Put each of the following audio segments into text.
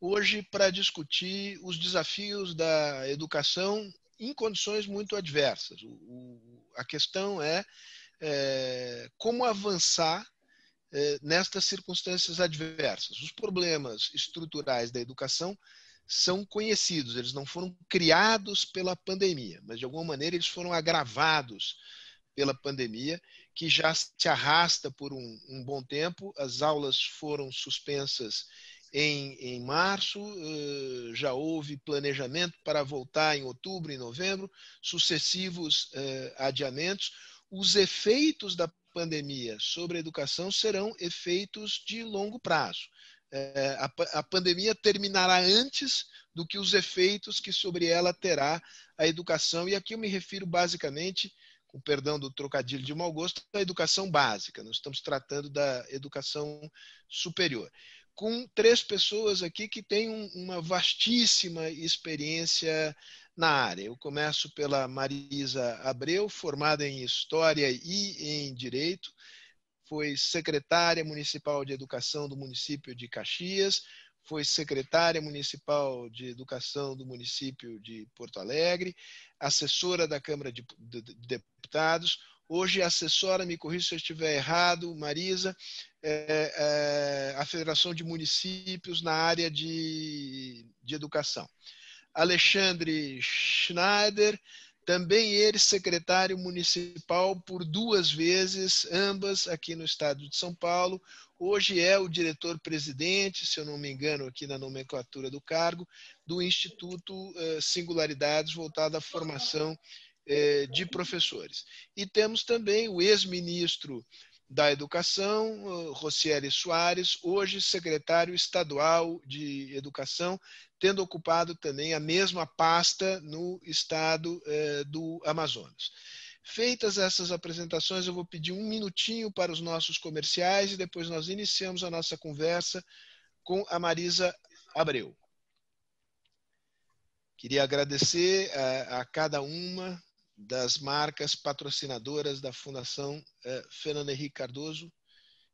hoje para discutir os desafios da educação em condições muito adversas. O, o, a questão é, é como avançar é, nestas circunstâncias adversas. Os problemas estruturais da educação são conhecidos, eles não foram criados pela pandemia, mas de alguma maneira eles foram agravados pela pandemia, que já se arrasta por um, um bom tempo. As aulas foram suspensas em, em março, uh, já houve planejamento para voltar em outubro e novembro, sucessivos uh, adiamentos. Os efeitos da pandemia sobre a educação serão efeitos de longo prazo. A, a, pandemia terminará antes do que os efeitos que sobre ela terá a educação. E aqui eu me refiro basicamente, com perdão do trocadilho de mau gosto, à educação básica. Nós estamos tratando da educação superior. Com três pessoas aqui que têm um, uma vastíssima experiência na área. Eu começo pela Marisa Abreu, formada em História e em Direito foi secretária municipal de educação do município de Caxias, foi secretária municipal de educação do município de Porto Alegre, assessora da Câmara de Deputados, hoje assessora, me corrija se eu estiver errado, Marisa, é, é, a Federação de Municípios na área de, de educação. Alexandre Schneider, também ele secretário municipal por duas vezes, ambas aqui no estado de São Paulo. Hoje é o diretor-presidente, se eu não me engano, aqui na nomenclatura do cargo, do Instituto eh, Singularidades, voltado à formação eh, de professores. E temos também o ex-ministro da Educação, Rocieli Soares, hoje secretário estadual de Educação, tendo ocupado também a mesma pasta no estado eh, do Amazonas. Feitas essas apresentações, eu vou pedir um minutinho para os nossos comerciais e depois nós iniciamos a nossa conversa com a Marisa Abreu. Queria agradecer a, a cada uma das marcas patrocinadoras da Fundação eh, Fernando Henrique Cardoso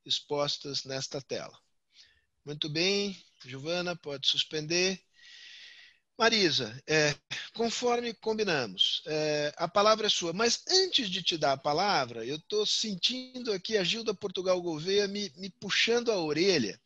expostas nesta tela. Muito bem, Giovana, pode suspender. Marisa, é, conforme combinamos, é, a palavra é sua, mas antes de te dar a palavra, eu estou sentindo aqui a Gilda Portugal Gouveia me, me puxando a orelha,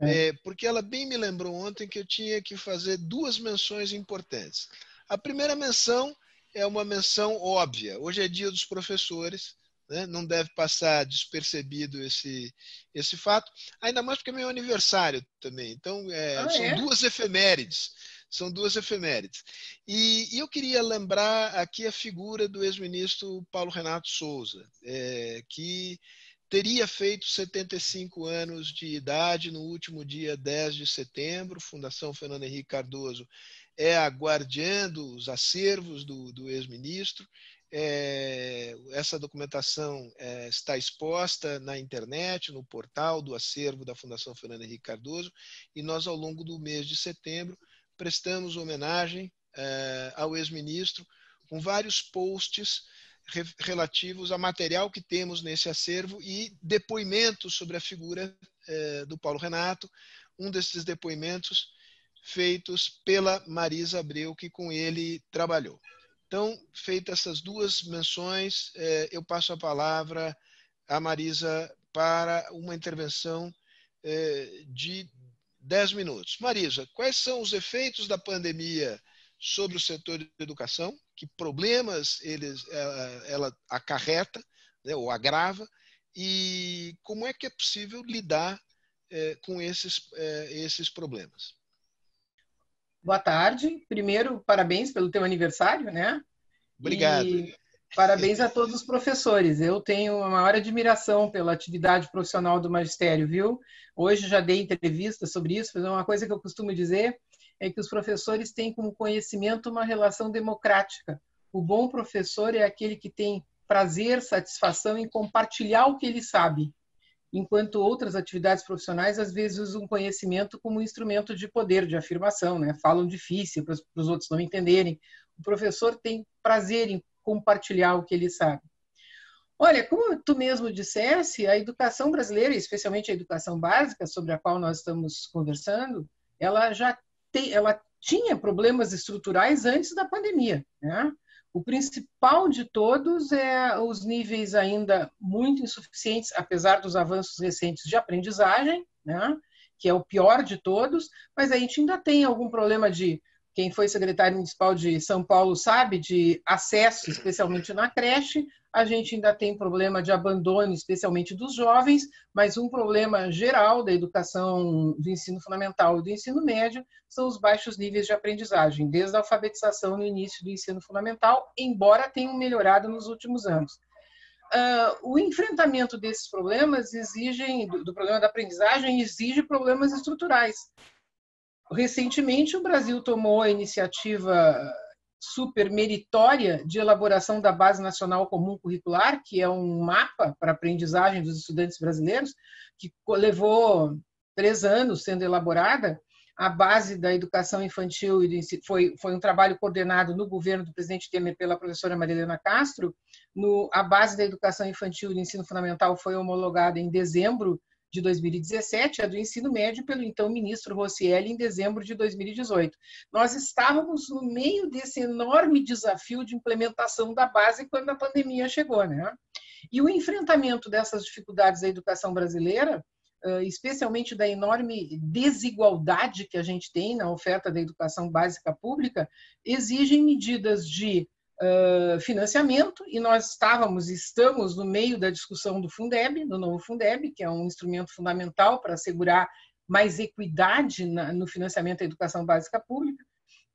é. é. porque ela bem me lembrou ontem que eu tinha que fazer duas menções importantes. A primeira menção é uma menção óbvia. Hoje é dia dos professores, né? não deve passar despercebido esse, esse fato, ainda mais porque é meu aniversário também. Então, é, ah, são é? duas efemérides. São duas efemérides. E, e, eu queria lembrar aqui a figura do ex-ministro Paulo Renato Souza, é, que teria feito 75 anos de idade no último dia 10 de setembro, Fundação Fernando Henrique Cardoso é a guardiã dos acervos do, do ex-ministro. É, essa documentação é, está exposta na internet, no portal do acervo da Fundação Fernando Henrique Cardoso, e nós, ao longo do mês de setembro, prestamos homenagem eh, ao ex-ministro com vários posts relativos a material que temos nesse acervo e depoimentos sobre a figura eh, do Paulo Renato. Um desses depoimentos feitos pela Marisa Abreu, que com ele trabalhou. Então, feitas essas duas menções, eh, eu passo a palavra à Marisa para uma intervenção de 10 minutos. Marisa, quais são os efeitos da pandemia sobre o setor de educação? Que problemas eles, ela, ela acarreta né, ou agrava? E como é que é possível lidar é, com esses, é, esses problemas? Boa tarde. Primeiro, parabéns pelo teu aniversário, né? Obrigado. E Parabéns a todos os professores. Eu tenho uma maior admiração pela atividade profissional do magistério, viu? Hoje já dei entrevista sobre isso, mas uma coisa que eu costumo dizer é que os professores têm como conhecimento uma relação democrática. O bom professor é aquele que tem prazer, satisfação em compartilhar o que ele sabe, enquanto outras atividades profissionais às vezes usam conhecimento como instrumento de poder, de afirmação, né? Falam difícil para os outros não entenderem. O professor tem prazer em compartilhar o que ele sabe. Olha, como tu mesmo dissesse, a educação brasileira, especialmente a educação básica, sobre a qual nós estamos conversando, ela já tem, ela tinha problemas estruturais antes da pandemia. Né? O principal de todos é os níveis ainda muito insuficientes, apesar dos avanços recentes de aprendizagem, né? que é o pior de todos, mas a gente ainda tem algum problema de quem foi secretário municipal de São Paulo sabe de acesso, especialmente na creche. A gente ainda tem problema de abandono, especialmente dos jovens, mas um problema geral da educação do ensino fundamental e do ensino médio são os baixos níveis de aprendizagem, desde a alfabetização no início do ensino fundamental, embora tenham melhorado nos últimos anos. Uh, o enfrentamento desses problemas exigem, do, do problema da aprendizagem, exige problemas estruturais recentemente o Brasil tomou a iniciativa super meritória de elaboração da Base Nacional Comum Curricular, que é um mapa para aprendizagem dos estudantes brasileiros, que levou três anos sendo elaborada. A base da educação infantil foi, foi um trabalho coordenado no governo do presidente Temer pela professora Marilena Castro. No, a base da educação infantil e do ensino fundamental foi homologada em dezembro de 2017, a do ensino médio, pelo então ministro Rossielli, em dezembro de 2018. Nós estávamos no meio desse enorme desafio de implementação da base quando a pandemia chegou. Né? E o enfrentamento dessas dificuldades da educação brasileira, especialmente da enorme desigualdade que a gente tem na oferta da educação básica pública, exigem medidas de financiamento e nós estávamos, estamos no meio da discussão do Fundeb, do novo Fundeb, que é um instrumento fundamental para assegurar mais equidade na, no financiamento da educação básica pública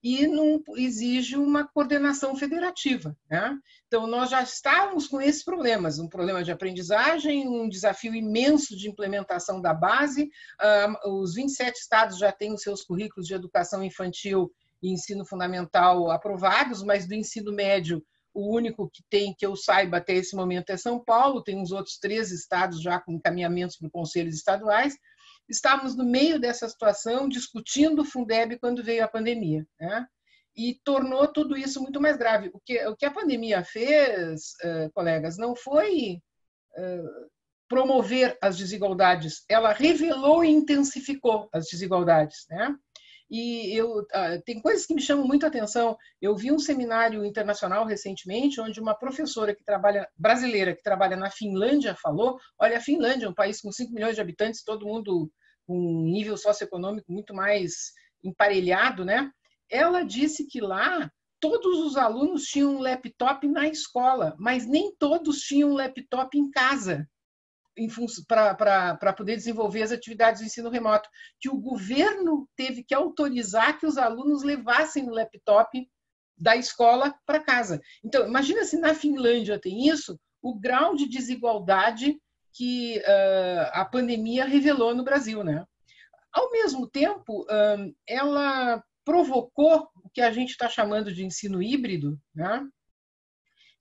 e não exige uma coordenação federativa. Né? Então, nós já estávamos com esses problemas, um problema de aprendizagem, um desafio imenso de implementação da base, os 27 estados já têm os seus currículos de educação infantil e ensino fundamental aprovados, mas do ensino médio, o único que tem, que eu saiba até esse momento, é São Paulo, tem uns outros três estados já com encaminhamentos para conselhos estaduais. Estávamos no meio dessa situação, discutindo o Fundeb quando veio a pandemia. Né? E tornou tudo isso muito mais grave. O que, o que a pandemia fez, uh, colegas, não foi uh, promover as desigualdades, ela revelou e intensificou as desigualdades. Né? E eu, ah, tem coisas que me chamam muito a atenção. Eu vi um seminário internacional recentemente, onde uma professora que trabalha, brasileira, que trabalha na Finlândia, falou: olha, a Finlândia é um país com 5 milhões de habitantes, todo mundo com um nível socioeconômico muito mais emparelhado, né? Ela disse que lá todos os alunos tinham um laptop na escola, mas nem todos tinham um laptop em casa para poder desenvolver as atividades de ensino remoto, que o governo teve que autorizar que os alunos levassem o laptop da escola para casa. Então, imagina se na Finlândia tem isso, o grau de desigualdade que uh, a pandemia revelou no Brasil, né? Ao mesmo tempo, uh, ela provocou o que a gente está chamando de ensino híbrido, né?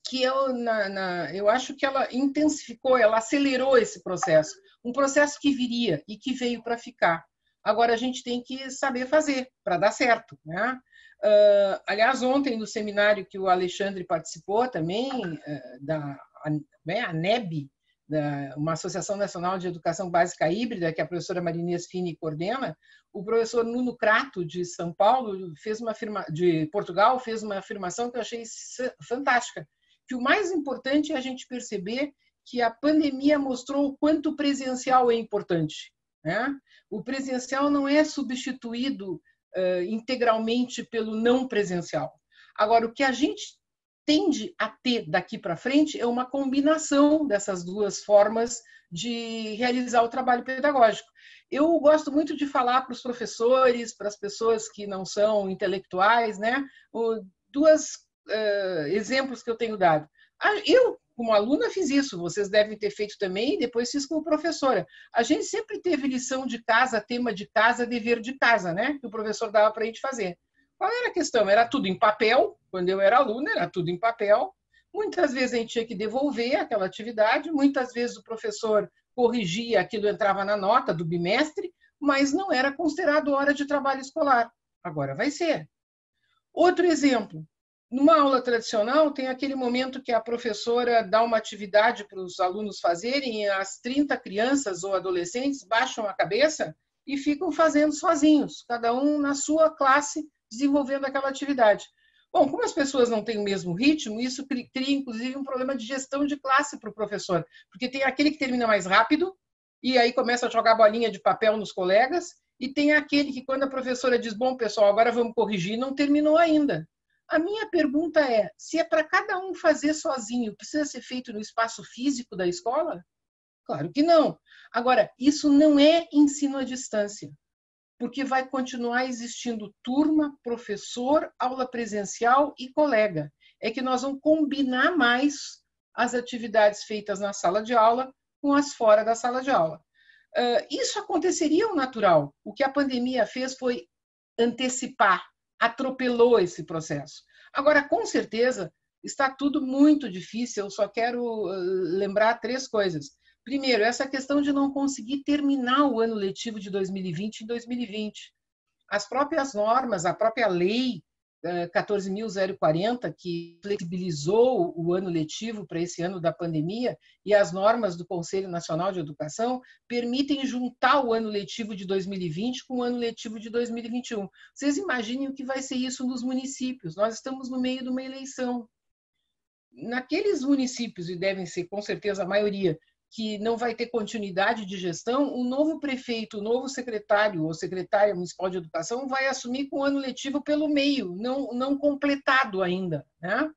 Que eu, na, na, eu acho que ela intensificou, ela acelerou esse processo. Um processo que viria e que veio para ficar. Agora a gente tem que saber fazer para dar certo. Né? Uh, aliás, ontem no seminário que o Alexandre participou também, uh, da a, né, a NEB, da, uma Associação Nacional de Educação Básica Híbrida, que a professora Marinias Fini coordena, o professor Nuno Crato, de São Paulo, fez uma afirma, de Portugal, fez uma afirmação que eu achei fantástica que o mais importante é a gente perceber que a pandemia mostrou o quanto o presencial é importante. Né? O presencial não é substituído uh, integralmente pelo não presencial. Agora, o que a gente tende a ter daqui para frente é uma combinação dessas duas formas de realizar o trabalho pedagógico. Eu gosto muito de falar para os professores, para as pessoas que não são intelectuais, né? duas uh, exemplos que eu tenho dado. Ah, eu, como aluna, fiz isso, vocês devem ter feito também, e depois fiz como professora. A gente sempre teve lição de casa, tema de casa, dever de casa, né? Que o professor dava para a gente fazer. Qual era a questão? Era tudo em papel, quando eu era aluna, era tudo em papel. Muitas vezes a gente tinha que devolver aquela atividade, muitas vezes o professor corrigia, aquilo entrava na nota do bimestre, mas não era considerado hora de trabalho escolar. Agora vai ser. Outro exemplo, numa aula tradicional, tem aquele momento que a professora dá uma atividade para os alunos fazerem as 30 crianças ou adolescentes baixam a cabeça e ficam fazendo sozinhos, cada um na sua classe, desenvolvendo aquela atividade. Bom, como as pessoas não têm o mesmo ritmo, isso cria inclusive um problema de gestão de classe para o professor, porque tem aquele que termina mais rápido e aí começa a jogar bolinha de papel nos colegas, e tem aquele que quando a professora diz: "Bom, pessoal, agora vamos corrigir", não terminou ainda. A minha pergunta é: se é para cada um fazer sozinho, precisa ser feito no espaço físico da escola? Claro que não. Agora, isso não é ensino à distância, porque vai continuar existindo turma, professor, aula presencial e colega. É que nós vamos combinar mais as atividades feitas na sala de aula com as fora da sala de aula. Isso aconteceria ao natural. O que a pandemia fez foi antecipar atropelou esse processo. Agora, com certeza, está tudo muito difícil. Eu só quero lembrar três coisas. Primeiro, essa questão de não conseguir terminar o ano letivo de 2020 em 2020. As próprias normas, a própria lei 14.040, que flexibilizou o ano letivo para esse ano da pandemia, e as normas do Conselho Nacional de Educação permitem juntar o ano letivo de 2020 com o ano letivo de 2021. Vocês imaginem o que vai ser isso nos municípios. Nós estamos no meio de uma eleição. Naqueles municípios, e devem ser com certeza a maioria, que não vai ter continuidade de gestão, o novo prefeito, o novo secretário ou secretária municipal de educação vai assumir com o ano letivo pelo meio, não, não completado ainda. Né?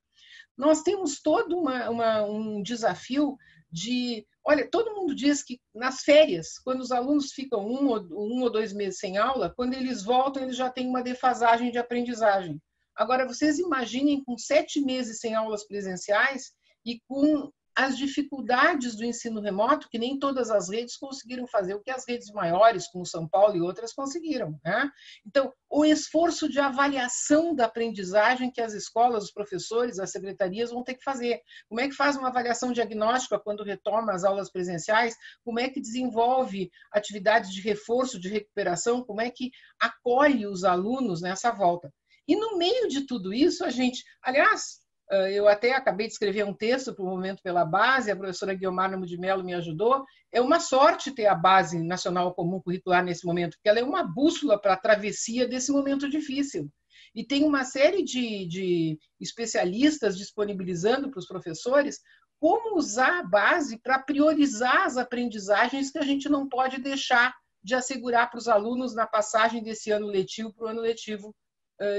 Nós temos todo uma, uma, um desafio de. Olha, todo mundo diz que nas férias, quando os alunos ficam um ou, um ou dois meses sem aula, quando eles voltam, eles já têm uma defasagem de aprendizagem. Agora, vocês imaginem com sete meses sem aulas presenciais e com as dificuldades do ensino remoto, que nem todas as redes conseguiram fazer o que as redes maiores, como São Paulo e outras, conseguiram. Né? Então, o esforço de avaliação da aprendizagem que as escolas, os professores, as secretarias vão ter que fazer. Como é que faz uma avaliação diagnóstica quando retoma as aulas presenciais? Como é que desenvolve atividades de reforço, de recuperação? Como é que acolhe os alunos nessa volta? E no meio de tudo isso, a gente, aliás, eu até acabei de escrever um texto para o Momento pela Base, a professora Guilmar Namo de Mello me ajudou. É uma sorte ter a Base Nacional Comum Curricular nesse momento, porque ela é uma bússola para a travessia desse momento difícil. E tem uma série de, de especialistas disponibilizando para os professores como usar a base para priorizar as aprendizagens que a gente não pode deixar de assegurar para os alunos na passagem desse ano letivo para o ano letivo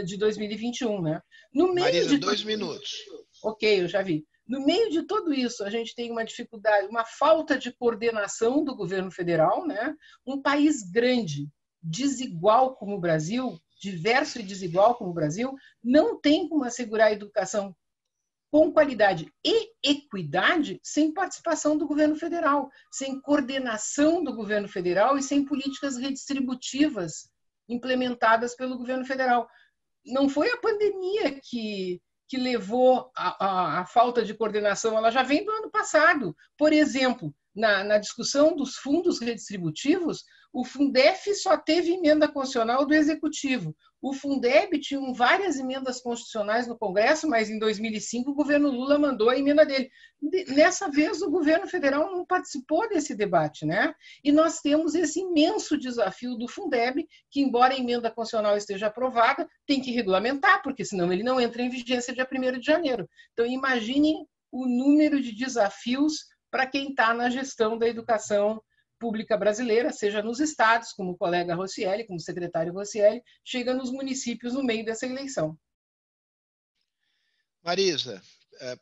de 2021, né? No meio Marisa, de dois minutos. Ok, eu já vi. No meio de tudo isso, a gente tem uma dificuldade, uma falta de coordenação do governo federal, né? Um país grande, desigual como o Brasil, diverso e desigual como o Brasil, não tem como assegurar a educação com qualidade e equidade sem participação do governo federal, sem coordenação do governo federal e sem políticas redistributivas implementadas pelo governo federal não foi a pandemia que, que levou a, falta de coordenação, ela já vem do ano passado. Por exemplo, na, na discussão dos fundos redistributivos, o Fundef só teve emenda constitucional do Executivo. O Fundeb tinha várias emendas constitucionais no Congresso, mas em 2005 o governo Lula mandou a emenda dele. Nessa vez, o governo federal não participou desse debate, né? E nós temos esse imenso desafio do Fundeb, que, embora a emenda constitucional esteja aprovada, tem que regulamentar, porque senão ele não entra em vigência dia 1 de janeiro. Então, imaginem o número de desafios para quem está na gestão da educação pública brasileira, seja nos estados, como o colega Rossielli, como o secretário Rossielli, chega nos municípios no meio dessa eleição. Marisa, é,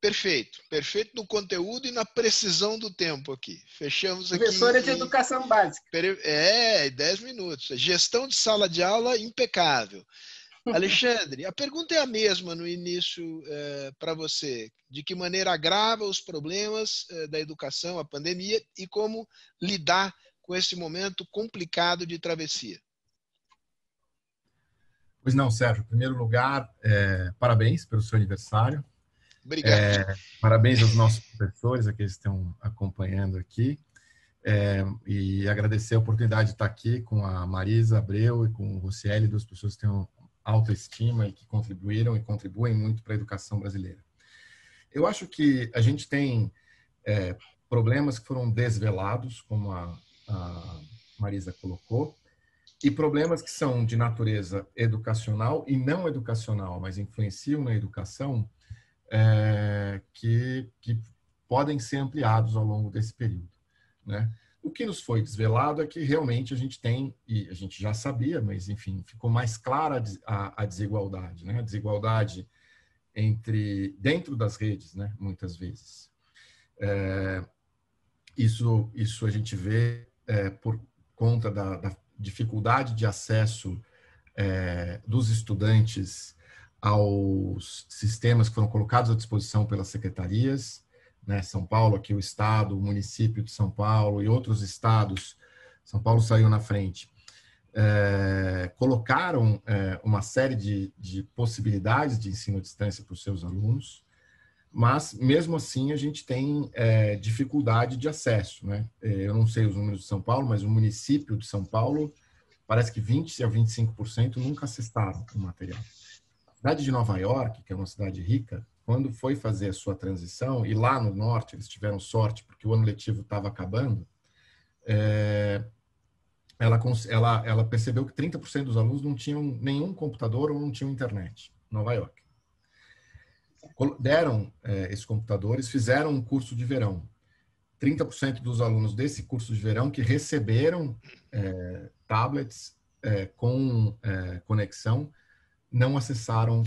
perfeito. Perfeito no conteúdo e na precisão do tempo aqui. Fechamos aqui. Professora de Educação Básica. É, 10 minutos. Gestão de sala de aula impecável. Alexandre, a pergunta é a mesma no início é, para você. De que maneira agrava os problemas é, da educação, a pandemia, e como lidar com esse momento complicado de travessia? Pois não, Sérgio. Em primeiro lugar, é, parabéns pelo seu aniversário. Obrigado. Parabéns aos nossos professores, aqueles que estão acompanhando aqui. É, e agradecer a oportunidade de estar aqui com a Marisa Abreu e com o Rocieli, duas pessoas que têm autoestima e que contribuíram e contribuem muito para a educação brasileira. Eu acho que a gente tem é, problemas que foram desvelados, como a, a Marisa colocou, e problemas que são de natureza educacional e não educacional, mas influenciam na educação, é, que, que podem ser ampliados ao longo desse período. Né? O que nos foi desvelado é que realmente a gente tem, e a gente já sabia, mas enfim, ficou mais clara a, a desigualdade, né? A desigualdade entre dentro das redes, né? Muitas vezes. É, isso, isso a gente vê é, por conta da, da, dificuldade de acesso é, dos estudantes aos sistemas que foram colocados à disposição pelas secretarias, né, São Paulo, aqui o estado, o município de São Paulo e outros estados, São Paulo saiu na frente, é, colocaram é, uma série de, de, possibilidades de ensino à distância para os seus alunos, mas mesmo assim a gente tem é, dificuldade de acesso. Né? Eu não sei os números de São Paulo, mas o município de São Paulo parece que 20 a 25% nunca acessaram o material. A cidade de Nova York, que é uma cidade rica, quando foi fazer a sua transição, e lá no norte eles tiveram sorte porque o ano letivo estava acabando, é, ela, ela, ela percebeu que 30% dos alunos não tinham nenhum computador ou não tinham internet. Nova York. Deram é, esses computadores, fizeram um curso de verão. 30% dos alunos desse curso de verão que receberam é, tablets com conexão não acessaram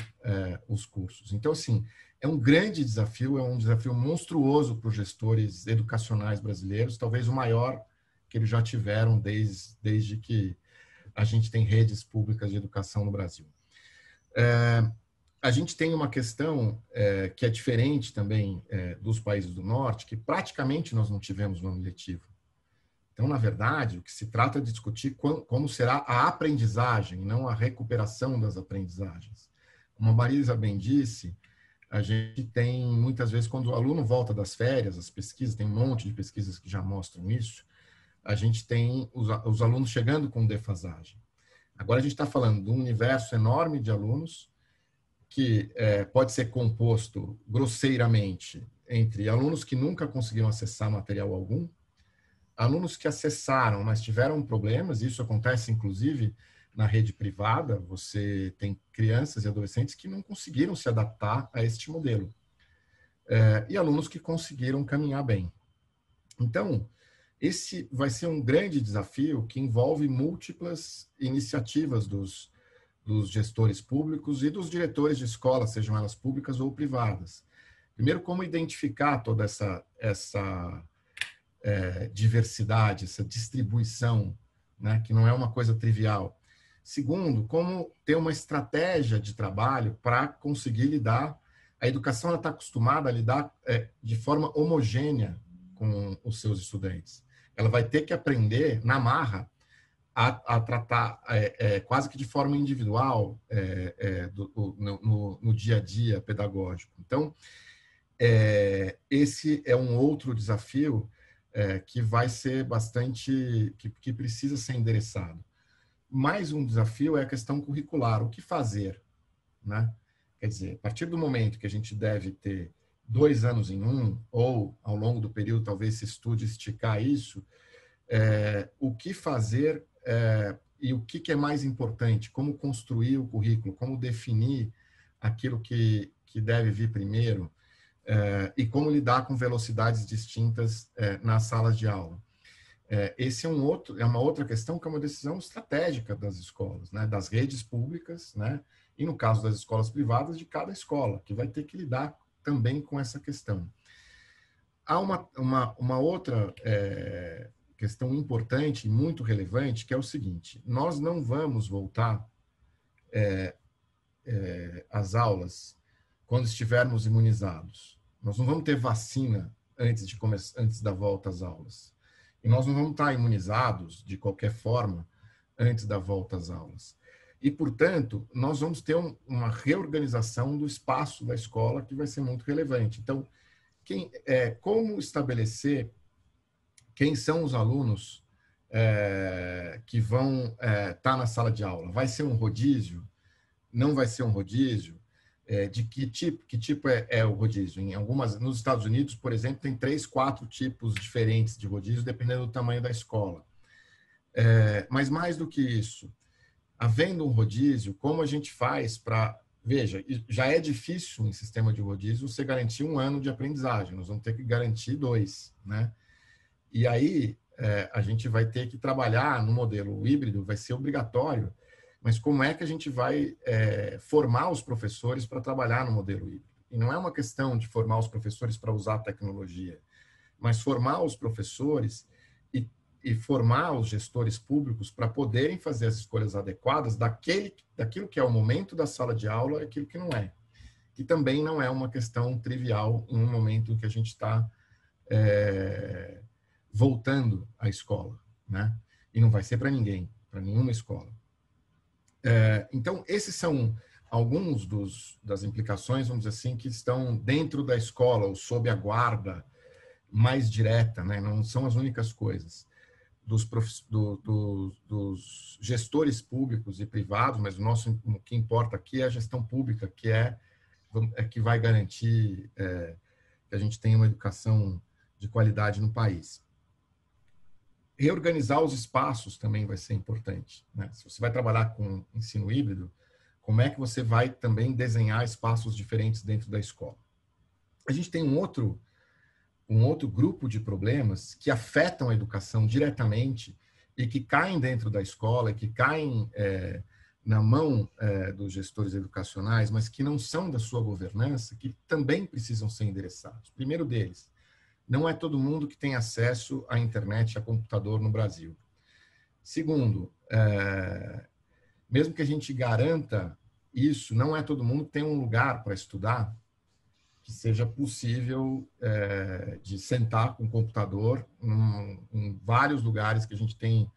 os cursos. Então, assim, é um grande desafio, é um desafio monstruoso para os gestores educacionais brasileiros, talvez o maior que eles já tiveram desde, desde que a gente tem redes públicas de educação no Brasil. É, a gente tem uma questão é, que é diferente também é, dos países do norte, que praticamente nós não tivemos no ano letivo. Então, na verdade, o que se trata é de discutir como será a aprendizagem, não a recuperação das aprendizagens. Como a Marisa bem disse, a gente tem muitas vezes quando o aluno volta das férias, as pesquisas, tem um monte de pesquisas que já mostram isso, a gente tem os, os alunos chegando com defasagem. Agora a gente está falando de um universo enorme de alunos que é, pode ser composto grosseiramente entre alunos que nunca conseguiram acessar material algum, alunos que acessaram, mas tiveram problemas, isso acontece inclusive na rede privada, você tem crianças e adolescentes que não conseguiram se adaptar a este modelo. É, e alunos que conseguiram caminhar bem. Então, esse vai ser um grande desafio que envolve múltiplas iniciativas dos, dos gestores públicos e dos diretores de escola, sejam elas públicas ou privadas. Primeiro, como identificar toda essa, essa é, diversidade, essa distribuição, né, que não é uma coisa trivial. Segundo, como ter uma estratégia de trabalho para conseguir lidar. A educação está acostumada a lidar é, de forma homogênea com os seus estudantes. Ela vai ter que aprender na marra a, a tratar é, é, quase que de forma individual é, é, do, no, no, dia a dia pedagógico. Então, é, esse é um outro desafio que vai ser bastante, que, que precisa ser endereçado mais um desafio é a questão curricular, o que fazer, né? Quer dizer, a partir do momento que a gente deve ter dois anos em um, ou ao longo do período talvez se estude esticar isso, é, o que fazer é, e o que, que, é mais importante, como construir o currículo, como definir aquilo que, que deve vir primeiro é, e como lidar com velocidades distintas é, nas salas de aula. É, esse é um outro, é uma outra questão que é uma decisão estratégica das escolas, né, das redes públicas, né, e no caso das escolas privadas de cada escola, que vai ter que lidar também com essa questão. Há uma, uma, uma outra é, questão importante e muito relevante, que é o seguinte: nós não vamos voltar é, é, às aulas quando estivermos imunizados. Nós não vamos ter vacina antes, de antes da volta às aulas. E nós não vamos estar imunizados de qualquer forma antes da volta às aulas. E, portanto, nós vamos ter um, uma reorganização do espaço da escola que vai ser muito relevante. Então, quem, é, como estabelecer quem são os alunos é, que vão estar é, tá na sala de aula? Vai ser um rodízio? Não vai ser um rodízio? É, de que tipo, que tipo é, é, o rodízio. Em algumas, nos Estados Unidos, por exemplo, tem três, quatro tipos diferentes de rodízio, dependendo do tamanho da escola. É, mas mais do que isso, havendo um rodízio, como a gente faz para. Veja, já é difícil em sistema de rodízio você garantir um ano de aprendizagem, nós vamos ter que garantir dois, né? E aí é, a gente vai ter que trabalhar no modelo híbrido, vai ser obrigatório, mas como é que a gente vai é, formar os professores para trabalhar no modelo híbrido? E não é uma questão de formar os professores para usar a tecnologia, mas formar os professores e, e formar os gestores públicos para poderem fazer as escolhas adequadas daquele, daquilo que é o momento da sala de aula e aquilo que não é. Que também não é uma questão trivial em um momento em que a gente está é, voltando à escola, né? E não vai ser para ninguém, para nenhuma escola. É, então, esses são alguns dos, das implicações, vamos dizer assim, que estão dentro da escola ou sob a guarda mais direta, né? não são as únicas coisas. Dos, do, do, dos gestores públicos e privados, mas o nosso o que importa aqui é a gestão pública, que é, é que vai garantir é, que a gente tenha uma educação de qualidade no país. Reorganizar os espaços também vai ser importante. Né? Se você vai trabalhar com ensino híbrido, como é que você vai também desenhar espaços diferentes dentro da escola? A gente tem um outro, um outro grupo de problemas que afetam a educação diretamente e que caem dentro da escola, que caem é, na mão é, dos gestores educacionais, mas que não são da sua governança, que também precisam ser endereçados. Primeiro deles, não é todo mundo que tem acesso à internet e a computador no Brasil. Segundo, é, mesmo que a gente garanta isso, não é todo mundo que tem um lugar para estudar que seja possível é, de sentar com o computador num, em vários lugares que a gente tem,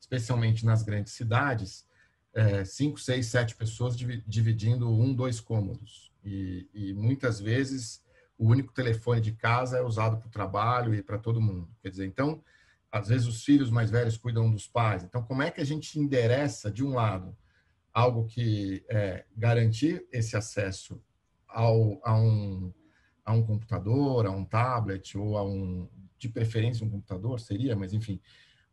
especialmente nas grandes cidades, é, cinco, seis, sete pessoas dividindo um, dois cômodos. E, e muitas vezes o único telefone de casa é usado para o trabalho e para todo mundo. Quer dizer, então, às vezes os filhos mais velhos cuidam dos pais. Então, como é que a gente endereça, de um lado, algo que é garantir esse acesso ao, a, um, a um computador, a um tablet ou a um, de preferência, um computador seria, mas enfim,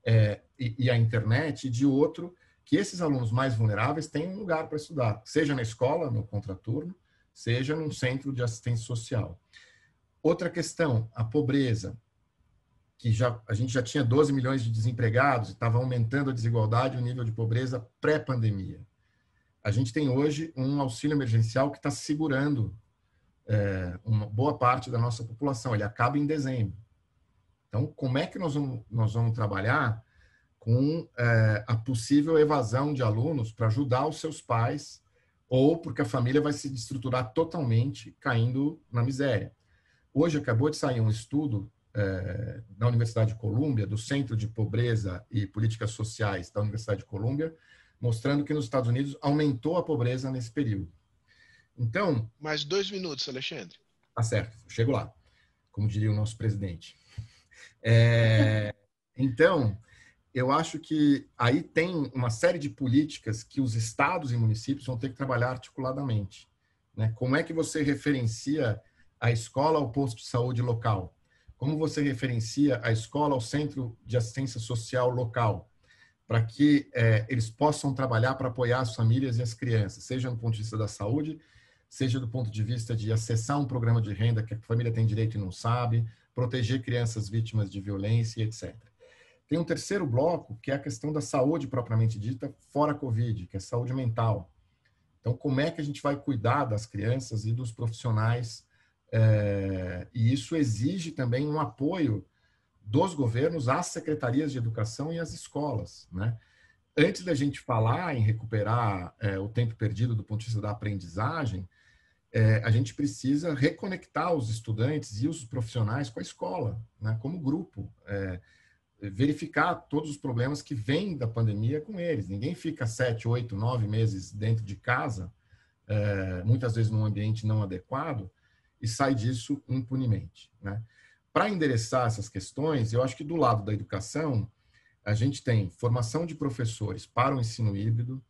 é, e, e, a internet, e de outro, que esses alunos mais vulneráveis tenham um lugar para estudar, seja na escola, no contraturno, seja num centro de assistência social. Outra questão, a pobreza que já, a gente já tinha 12 milhões de desempregados e estava aumentando a desigualdade o nível de pobreza pré-pandemia. A gente tem hoje um auxílio emergencial que está segurando é, uma boa parte da nossa população. Ele acaba em dezembro. Então, como é que nós vamos, nós vamos trabalhar com é, a possível evasão de alunos para ajudar os seus pais ou porque a família vai se estruturar totalmente caindo na miséria? Hoje acabou de sair um estudo é, da Universidade de Colômbia, do Centro de Pobreza e Políticas Sociais da Universidade de Colômbia, mostrando que nos Estados Unidos aumentou a pobreza nesse período. Então. Mais dois minutos, Alexandre. Tá certo, chego lá, como diria o nosso presidente. É, então, eu acho que aí tem uma série de políticas que os estados e municípios vão ter que trabalhar articuladamente. Né? Como é que você referencia a escola ao posto de saúde local? Como você referencia a escola ao centro de assistência social local? Para que é, eles possam trabalhar para apoiar as famílias e as crianças, seja do ponto de vista da saúde, seja do ponto de vista de acessar um programa de renda que a família tem direito e não sabe, proteger crianças vítimas de violência, etc. Tem um terceiro bloco, que é a questão da saúde propriamente dita, fora Covid, que é saúde mental. Então, como é que a gente vai cuidar das crianças e dos profissionais é, e isso exige também um apoio dos governos às secretarias de educação e às escolas. Né? Antes da gente falar em recuperar é, o tempo perdido do ponto de vista da aprendizagem, é, a gente precisa reconectar os estudantes e os profissionais com a escola, né? como grupo. É, verificar todos os problemas que vêm da pandemia com eles. Ninguém fica sete, oito, nove meses dentro de casa, é, muitas vezes num ambiente não adequado, e sai disso impunemente. Né? Para endereçar essas questões, eu acho que do lado da educação, a gente tem formação de professores para o ensino híbrido,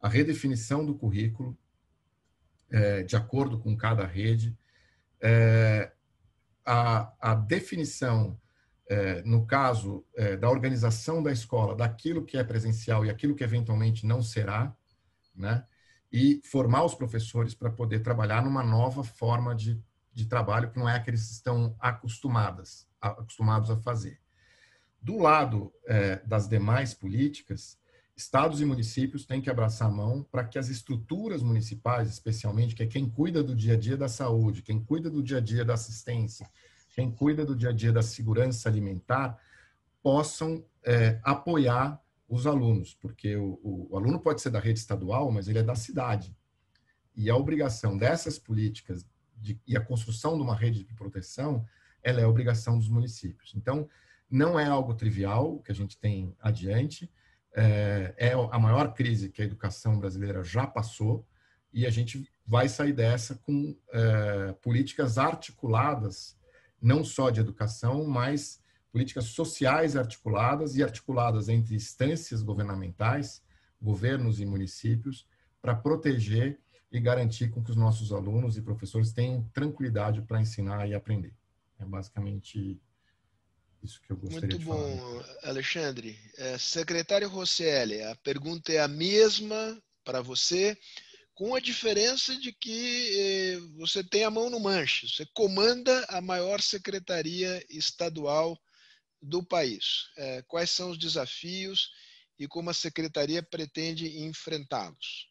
a redefinição do currículo, é, de acordo com cada rede, é, a, a, definição no caso é, da organização da escola, daquilo que é presencial e aquilo que eventualmente não será, né? E formar os professores para poder trabalhar numa nova forma de, de trabalho que não é a que eles estão acostumadas, acostumados a fazer. Do lado é, das demais políticas, estados e municípios têm que abraçar a mão para que as estruturas municipais, especialmente, que é quem cuida do dia a dia da saúde, quem cuida do dia a dia da assistência, quem cuida do dia a dia da segurança alimentar, possam é, apoiar os alunos, porque o, o, o, aluno pode ser da rede estadual, mas ele é da cidade. E a obrigação dessas políticas de, e a construção de uma rede de proteção, ela é obrigação dos municípios. Então, não é algo trivial que a gente tem adiante, é, é a maior crise que a educação brasileira já passou, e a gente vai sair dessa com é, políticas articuladas não só de educação, mas políticas sociais articuladas e articuladas entre instâncias governamentais, governos e municípios, para proteger e garantir com que os nossos alunos e professores tenham tranquilidade para ensinar e aprender. É basicamente isso que eu gostaria Muito de falar. Muito bom, Alexandre. É, secretário Rosselli, a pergunta é a mesma para você com a diferença de que eh, você tem a mão no manche, você comanda a maior secretaria estadual do país. Eh, quais são os desafios e como a secretaria pretende enfrentá-los?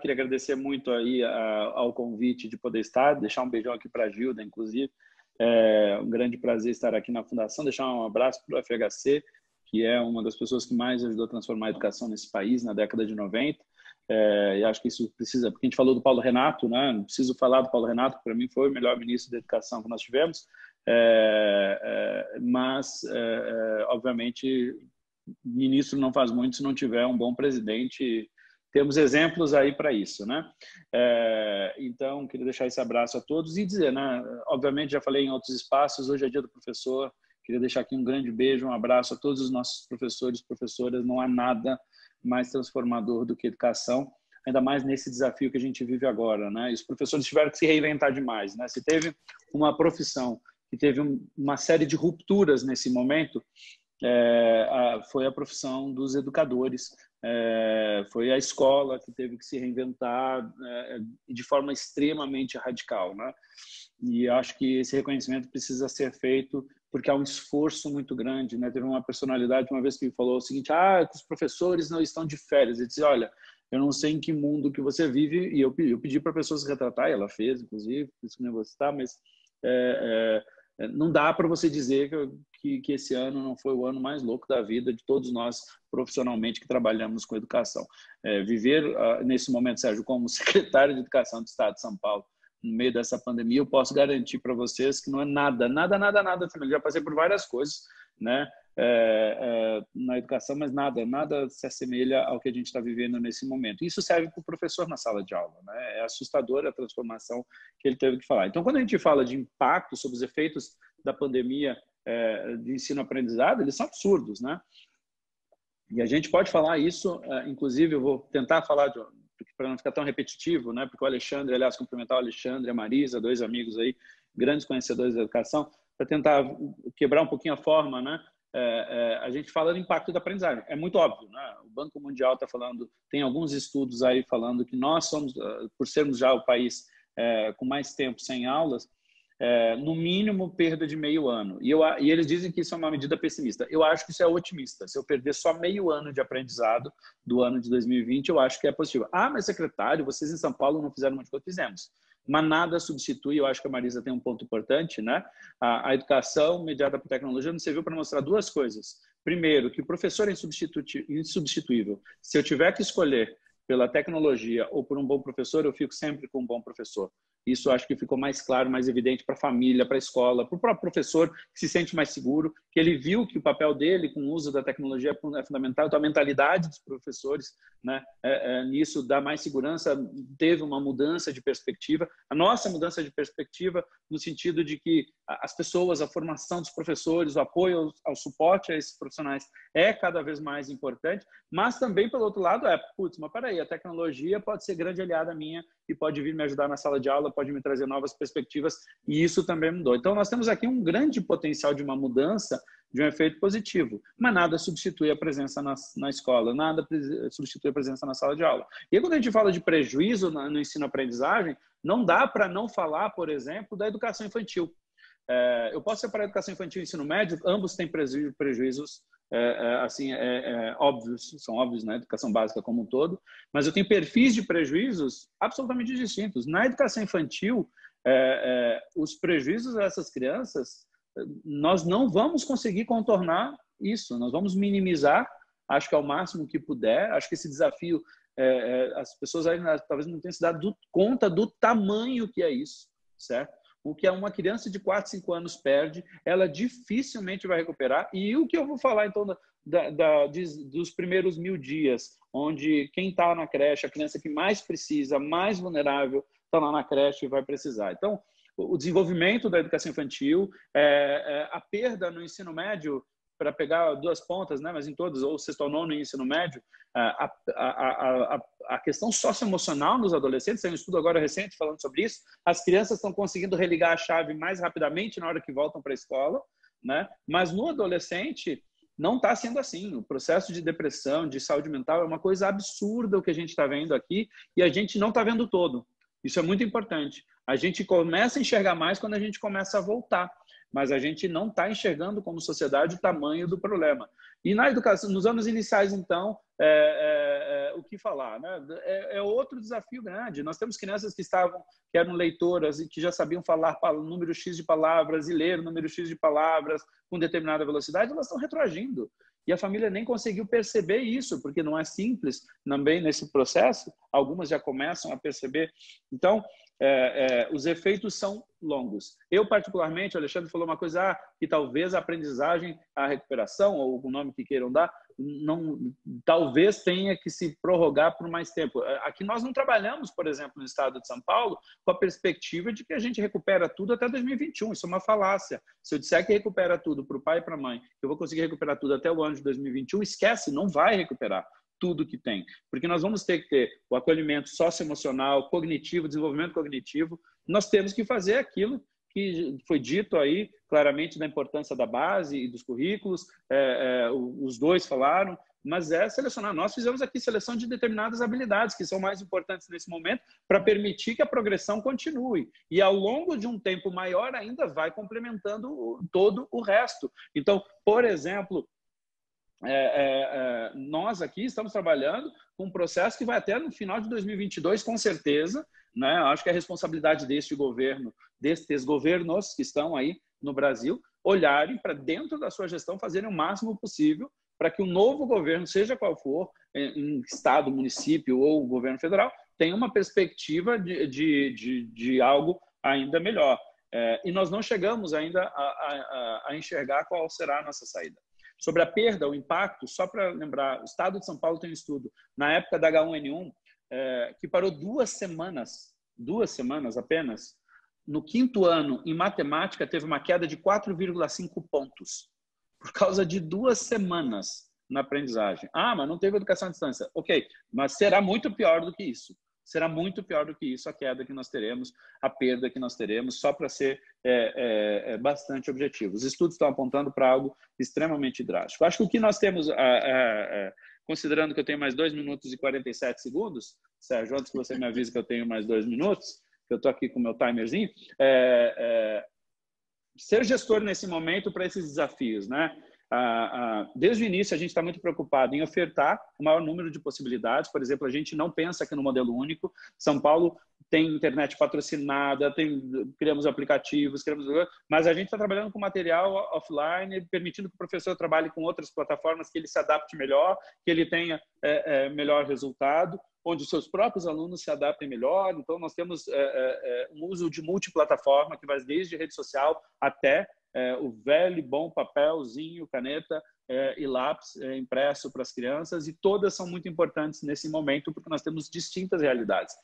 Queria agradecer muito aí ao convite de poder estar, deixar um beijão aqui para a Gilda, inclusive. É um grande prazer estar aqui na Fundação, deixar um abraço para o FHC, que é uma das pessoas que mais ajudou a transformar a educação nesse país na década de 90. É, e acho que isso precisa, porque a gente falou do Paulo Renato, né? Não preciso falar do Paulo Renato, para mim foi o melhor ministro da educação que nós tivemos, é, é, mas, é, é, obviamente, ministro não faz muito se não tiver um bom presidente. Temos exemplos aí para isso, né? É, então, queria deixar esse abraço a todos e dizer, né? Obviamente, já falei em outros espaços, hoje é dia do professor, queria deixar aqui um grande beijo, um abraço a todos os nossos professores, professoras, não há nada mais transformador do que educação, ainda mais nesse desafio que a gente vive agora, né? E os professores tiveram que se reinventar demais, né? Se teve uma profissão que teve uma série de rupturas nesse momento, é, a, foi a profissão dos educadores, é, foi a escola que teve que se reinventar é, de forma extremamente radical, né? E acho que esse reconhecimento precisa ser feito porque há um esforço muito grande, né? Teve uma personalidade uma vez que falou o seguinte: "Ah, os professores não estão de férias". Ele disse: "Olha, eu não sei em que mundo que você vive e eu, eu pedi para pessoas retratar, e ela fez, inclusive, isso que não vou citar, mas é, é, não dá para você dizer que, que, que, esse ano não foi o ano mais louco da vida de todos nós profissionalmente que trabalhamos com educação. É, viver uh, nesse momento, Sérgio, como secretário de Educação do Estado de São Paulo, no meio dessa pandemia, eu posso garantir para vocês que não é nada, nada, nada, nada. Eu já passei por várias coisas, né? É, é, na educação, mas nada, nada se assemelha ao que a gente está vivendo nesse momento. Isso serve para o professor na sala de aula, né? É assustadora a transformação que ele teve que falar. Então, quando a gente fala de impacto sobre os efeitos da pandemia é, de ensino-aprendizado, eles são absurdos, né? E a gente pode falar isso, é, inclusive, eu vou tentar falar de, para não ficar tão repetitivo, né? Porque o Alexandre, aliás, cumprimentar o Alexandre, a Marisa, dois amigos aí, grandes conhecedores da educação, para tentar quebrar um pouquinho a forma, né? É, é, a gente fala do impacto da aprendizagem. É muito óbvio, né? O Banco Mundial está falando, tem alguns estudos aí falando que nós somos, ah, por sermos já o país é, com mais tempo sem aulas, é, no mínimo perda de meio ano. E, eu, e eles dizem que isso é uma medida pessimista. Eu acho que isso é otimista. Se eu perder só meio ano de aprendizado do ano de 2020, eu acho que é positivo. Ah, mas secretário, vocês em São Paulo não fizeram muito coisa? Fizemos. Mas nada substitui, eu acho que a Marisa tem um ponto importante, né? A, a educação mediada por tecnologia nos serviu para mostrar duas coisas. Primeiro, que o professor é insubstituível. Se eu tiver que escolher pela tecnologia ou por um bom professor, eu fico sempre com um bom professor. Isso acho que ficou mais claro, mais evidente para a família, para a escola, para o próprio professor, que se sente mais seguro, que ele viu que o papel dele com o uso da tecnologia é fundamental, então a mentalidade dos professores né, é, é, nisso dá mais segurança, teve uma mudança de perspectiva. A nossa mudança de perspectiva no sentido de que as pessoas, a formação dos professores, o apoio ao, ao suporte a esses profissionais é cada vez mais importante, mas também, pelo outro lado, é, putz, mas peraí, a tecnologia pode ser grande aliada minha e pode vir me ajudar na sala de aula, pode me trazer novas perspectivas, e isso também mudou. Então, nós temos aqui um grande potencial de uma mudança, de um efeito positivo, mas nada substitui a presença na, na escola, nada substitui a presença na sala de aula. E aí, quando a gente fala de prejuízo no, no ensino-aprendizagem, não dá para não falar, por exemplo, da educação infantil. É, eu posso separar educação infantil e ensino médio, ambos têm preju prejuízos é, é, assim, é, é, óbvios, são óbvios na educação básica como um todo, mas eu tenho perfis de prejuízos absolutamente distintos. Na educação infantil, é, os prejuízos dessas crianças, nós não vamos conseguir contornar isso, nós vamos minimizar, acho que ao máximo que puder, acho que esse desafio, as pessoas ainda talvez não tenham se dado conta do tamanho que é isso, certo? O que uma criança de 4, 5 anos perde, ela dificilmente vai recuperar. E o que eu vou falar, então, da, da, de, dos primeiros mil dias, onde quem está na creche, a criança que mais precisa, mais vulnerável, está lá na creche e vai precisar. Então, o desenvolvimento da educação infantil, é, é, a perda no ensino médio para pegar duas pontas, né, mas em todas, ou sexto ou nono ensino médio, a, a, a, a questão socioemocional nos adolescentes, tem um estudo agora recente falando sobre isso, as crianças estão conseguindo religar a chave mais rapidamente na hora que voltam para a escola, né? mas no adolescente não está sendo assim. O processo de depressão, de saúde mental é uma coisa absurda o que a gente está vendo aqui e a gente não está vendo todo. Isso é muito importante. A gente começa a enxergar mais quando a gente começa a voltar mas a gente não está enxergando como sociedade o tamanho do problema. E na educação, nos anos iniciais, então, é, é, é, o que falar? Né? É, é, outro desafio grande. Nós temos crianças que estavam, que eram leitoras e que já sabiam falar número X de palavras e ler número X de palavras com determinada velocidade, elas estão retroagindo. E a família nem conseguiu perceber isso, porque não é simples também nesse processo. Algumas já começam a perceber. Então, é, é, os efeitos são longos. Eu, particularmente, o Alexandre falou uma coisa, ah, que talvez a aprendizagem, a recuperação, ou o nome que queiram dar, não, talvez tenha que se prorrogar por mais tempo. É, aqui nós não trabalhamos, por exemplo, no estado de São Paulo, com a perspectiva de que a gente recupera tudo até 2021. Isso é uma falácia. Se eu disser que recupera tudo para o pai e para a mãe, que eu vou conseguir recuperar tudo até o ano de 2021, esquece, não vai recuperar tudo que tem. Porque nós vamos ter que ter o acolhimento socioemocional, cognitivo, desenvolvimento cognitivo. Nós temos que fazer aquilo que foi dito aí claramente da importância da base e dos currículos, é, é, os dois falaram, mas é selecionar. Nós fizemos aqui seleção de determinadas habilidades que são mais importantes nesse momento para permitir que a progressão continue. E ao longo de um tempo maior ainda vai complementando todo o resto. Então, por exemplo, é, é, é, nós aqui estamos trabalhando com um processo que vai até no final de 2022, com certeza. Né? Acho que é a responsabilidade deste governo, destes governos que estão aí no Brasil, olharem para dentro da sua gestão, fazerem o máximo possível para que o novo governo, seja qual for, em estado, município ou governo federal, tenha uma perspectiva de, de, de, de algo ainda melhor. É, e nós não chegamos ainda a, a, a enxergar qual será a nossa saída. Sobre a perda, o impacto, só para lembrar, o estado de São Paulo tem um estudo, na época da H1N1, é, que parou duas semanas, duas semanas apenas, no quinto ano, em matemática, teve uma queda de 4,5 pontos, por causa de duas semanas na aprendizagem. Ah, mas não teve educação à distância. Ok, mas será muito pior do que isso será muito pior do que isso a queda que nós teremos, a perda que nós teremos, só para ser é, é, é, bastante objetivo. Os estudos estão apontando para algo extremamente drástico. Acho que o que nós temos, considerando que eu tenho mais 2 minutos e 47 segundos, Sérgio, antes que você me avise que eu tenho mais dois minutos, que eu estou aqui com o meu timerzinho, é, é, ser gestor nesse momento para esses desafios, né? Desde o início, a gente está muito preocupado em ofertar o maior número de possibilidades. Por exemplo, a gente não pensa aqui no modelo único. São Paulo tem internet patrocinada, tem, criamos aplicativos, criamos, mas a gente está trabalhando com material offline, permitindo que o professor trabalhe com outras plataformas, que ele se adapte melhor, que ele tenha é, é, melhor resultado, onde os seus próprios alunos se adaptem melhor. Então, nós temos é, é, é um uso de multiplataforma, que vai desde rede social até é, o velho e bom papelzinho, caneta é, e lápis é, impresso para as crianças, e todas são muito importantes nesse momento, porque nós temos distintas realidades.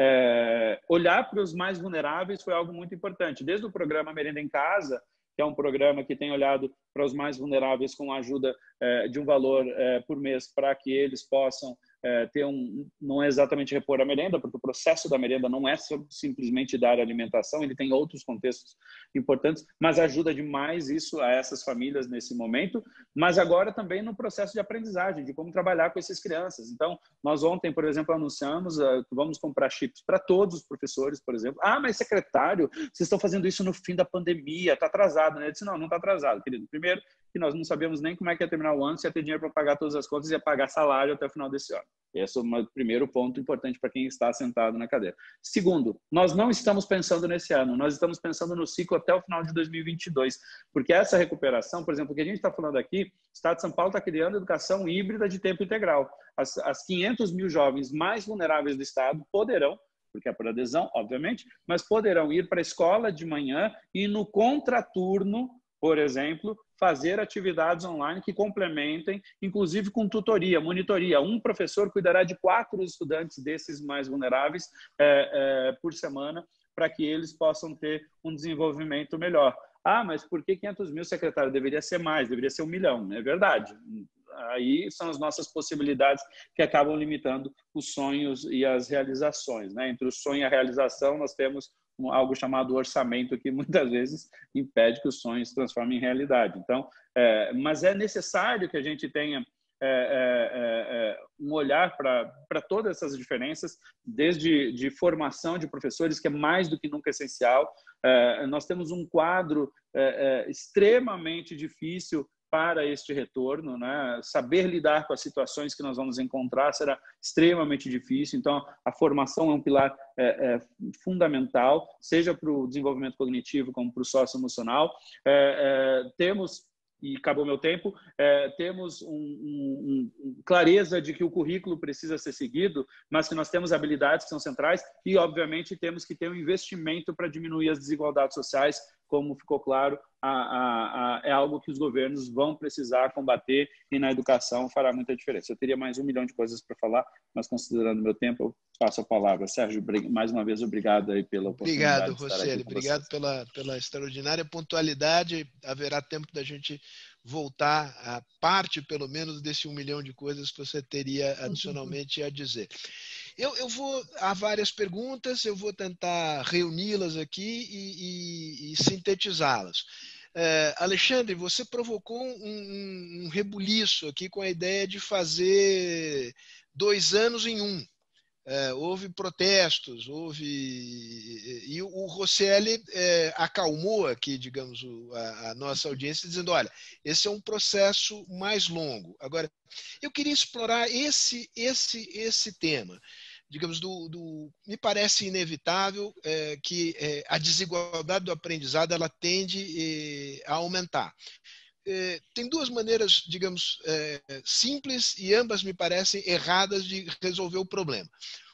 É, olhar para os mais vulneráveis foi algo muito importante. Desde o programa Merenda em Casa, que é um programa que tem olhado para os mais vulneráveis com a ajuda é, de um valor é, por mês para que eles possam é, ter um, não é exatamente repor a merenda, porque o processo da merenda não é simplesmente dar alimentação, ele tem outros contextos importantes, mas ajuda demais isso a essas famílias nesse momento, mas agora também no processo de aprendizagem, de como trabalhar com essas crianças. Então, nós ontem, por exemplo, anunciamos uh, que vamos comprar chips para todos os professores, por exemplo. Ah, mas secretário, vocês estão fazendo isso no fim da pandemia, está atrasado, né? Eu disse, não, não está atrasado, querido. Primeiro, que nós não sabíamos nem como é que ia terminar o ano, se ia ter dinheiro para pagar todas as contas e ia pagar salário até o final desse ano. Esse é o primeiro ponto importante para quem está sentado na cadeira. Segundo, nós não estamos pensando nesse ano, nós estamos pensando no ciclo até o final de 2022, porque essa recuperação, por exemplo, o que a gente está falando aqui, o Estado de São Paulo está criando educação híbrida de tempo integral. As, as 500 mil jovens mais vulneráveis do Estado poderão porque é por adesão, obviamente, mas poderão ir para a escola de manhã e no contraturno, por exemplo, fazer atividades online que complementem, inclusive com tutoria, monitoria. Um professor cuidará de quatro estudantes desses mais vulneráveis é, é, por semana, para que eles possam ter um desenvolvimento melhor. Ah, mas por que 500 mil, secretário? Deveria ser mais, deveria ser um milhão. É verdade. Aí são as nossas possibilidades que acabam limitando os sonhos e as realizações. Né? Entre o sonho e a realização, nós temos algo chamado orçamento que muitas vezes impede que os sonhos se transformem em realidade. Então, é, mas é necessário que a gente tenha é, é, é, é um olhar para todas essas diferenças, desde de formação de professores, que é mais do que nunca essencial. É, nós temos um quadro extremamente difícil para este retorno, né? Saber lidar com as situações que nós vamos encontrar será extremamente difícil. Então, a formação é um pilar é, é, fundamental, seja para o desenvolvimento cognitivo como para o socioemocional. É, é temos e acabou meu tempo, é, temos um, um, um, clareza de que o currículo precisa ser seguido, mas que nós temos habilidades que são centrais e, obviamente, temos que ter um investimento para diminuir as desigualdades sociais como ficou claro, a, a, a, é algo que os governos vão precisar combater e na educação fará muita diferença. Eu teria mais um milhão de coisas para falar, mas considerando meu tempo, eu passo a palavra. Sérgio, mais uma vez, obrigado aí pela oportunidade. Obrigado, Roseli. Obrigado pela, pela extraordinária pontualidade. Haverá tempo da gente voltar a parte, pelo menos, desse um milhão de coisas que você teria adicionalmente a dizer. Eu, eu vou. Há várias perguntas, eu vou tentar reuni-las aqui e, e, e sintetizá-las. É, Alexandre, você provocou um, um, rebuliço aqui com a ideia de fazer dois anos em um. É, houve protestos, houve. E o Rosselli é, acalmou aqui, digamos, a, a, nossa audiência, dizendo: olha, esse é um processo mais longo. Agora, eu queria explorar esse, esse, esse tema digamos, do, do, me parece inevitável é, que é, a desigualdade do aprendizado ela tende é, a aumentar. É, tem duas maneiras, digamos, é, simples e ambas me parecem erradas de resolver o problema.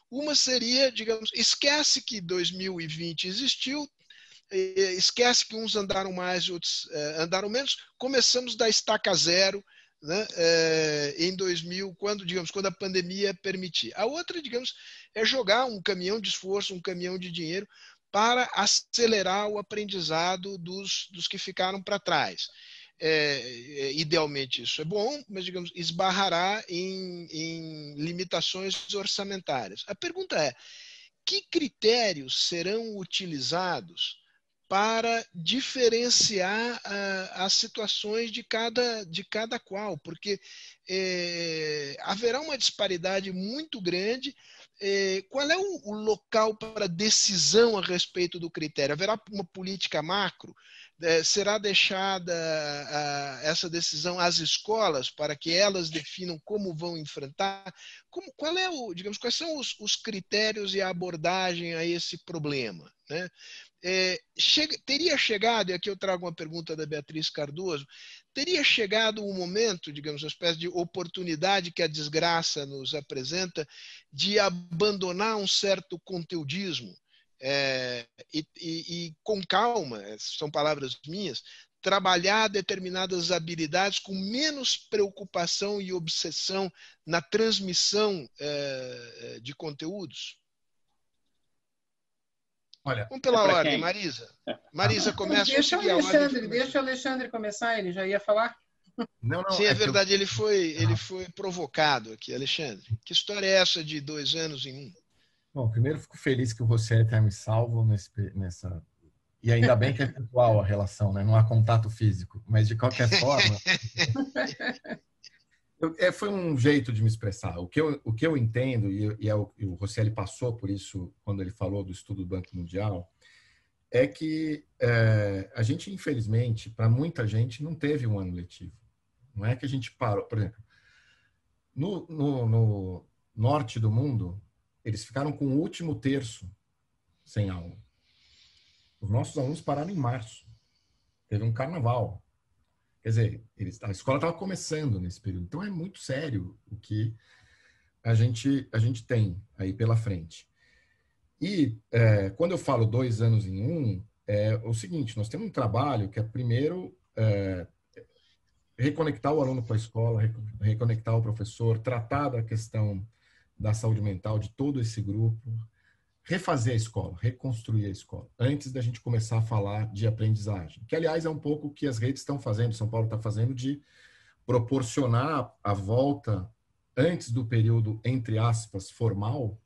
Uma seria, digamos, esquece que 2020 existiu, esquece que uns andaram mais, outros andaram menos, começamos da estaca zero, né, é, em 2000, quando, digamos, quando a pandemia permitir. A outra, digamos, é jogar um caminhão de esforço, um caminhão de dinheiro para acelerar o aprendizado dos, dos que ficaram para trás. É, é, idealmente isso é bom, mas digamos esbarrará em, em limitações orçamentárias. A pergunta é: que critérios serão utilizados para diferenciar uh, as situações de cada, de cada qual, porque é, haverá uma disparidade muito grande. É, qual é o, o, local para decisão a respeito do critério? Haverá uma política macro? É, será deixada a, essa decisão às escolas para que elas definam como vão enfrentar? Como, qual é o, digamos, quais são os, os critérios e a abordagem a esse problema? Né? É, chega, teria chegado, e aqui eu trago uma pergunta da Beatriz Cardoso, teria chegado um momento, digamos, uma espécie de oportunidade que a desgraça nos apresenta de abandonar um certo conteudismo é, e, e, e com calma, são palavras minhas, trabalhar determinadas habilidades com menos preocupação e obsessão na transmissão é, de conteúdos? Olha, Vamos pela é ordem, quem? Marisa. Marisa, começa. Deixa o Alexandre, deixa o Alexandre começar, ele já ia falar. Não, não, Sim, é, é verdade, eu... ele, foi, ele foi provocado aqui, Alexandre. Que história é essa de dois anos em um? Bom, primeiro fico feliz que o Rosselli tenha me salvo nesse, nessa. E ainda bem que é virtual a relação, né? Não há contato físico. Mas de qualquer forma. é, foi um jeito de me expressar. O que eu, o que eu entendo, e, e, é o, e o Rosselli passou por isso quando ele falou do estudo do Banco Mundial, é que é, a gente, infelizmente, para muita gente, não teve um ano letivo. Não é que a gente parou. Por exemplo, no, no, no norte do mundo, eles ficaram com o último terço sem aula. Os nossos alunos pararam em março. Teve um carnaval. Quer dizer, eles, a escola estava começando nesse período. Então é muito sério o que a gente, a gente tem aí pela frente. E é, quando eu falo dois anos em um, é o seguinte: nós temos um trabalho que é, primeiro, é, reconectar o aluno com a escola, reconectar o professor, tratar da questão da saúde mental de todo esse grupo, refazer a escola, reconstruir a escola, antes da gente começar a falar de aprendizagem. Que, aliás, é um pouco o que as redes estão fazendo, São Paulo está fazendo, de proporcionar a volta antes do período, entre aspas, formal,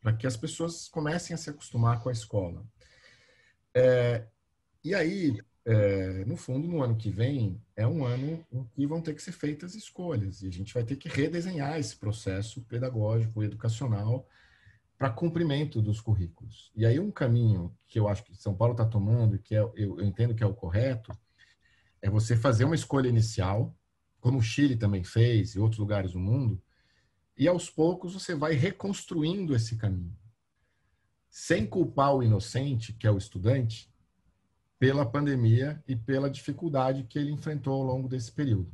para que as pessoas comecem a se acostumar com a escola. É, e aí, é, no fundo, no ano que vem, é um ano em que vão ter que ser feitas escolhas, e a gente vai ter que redesenhar esse processo pedagógico, educacional, para cumprimento dos currículos. E aí, um caminho que eu acho que São Paulo está tomando, e que é, eu, eu entendo que é o correto, é você fazer uma escolha inicial, como o Chile também fez e outros lugares do mundo, e aos poucos você vai reconstruindo esse caminho. Sem culpar o inocente, que é o estudante, pela pandemia e pela dificuldade que ele enfrentou ao longo desse período.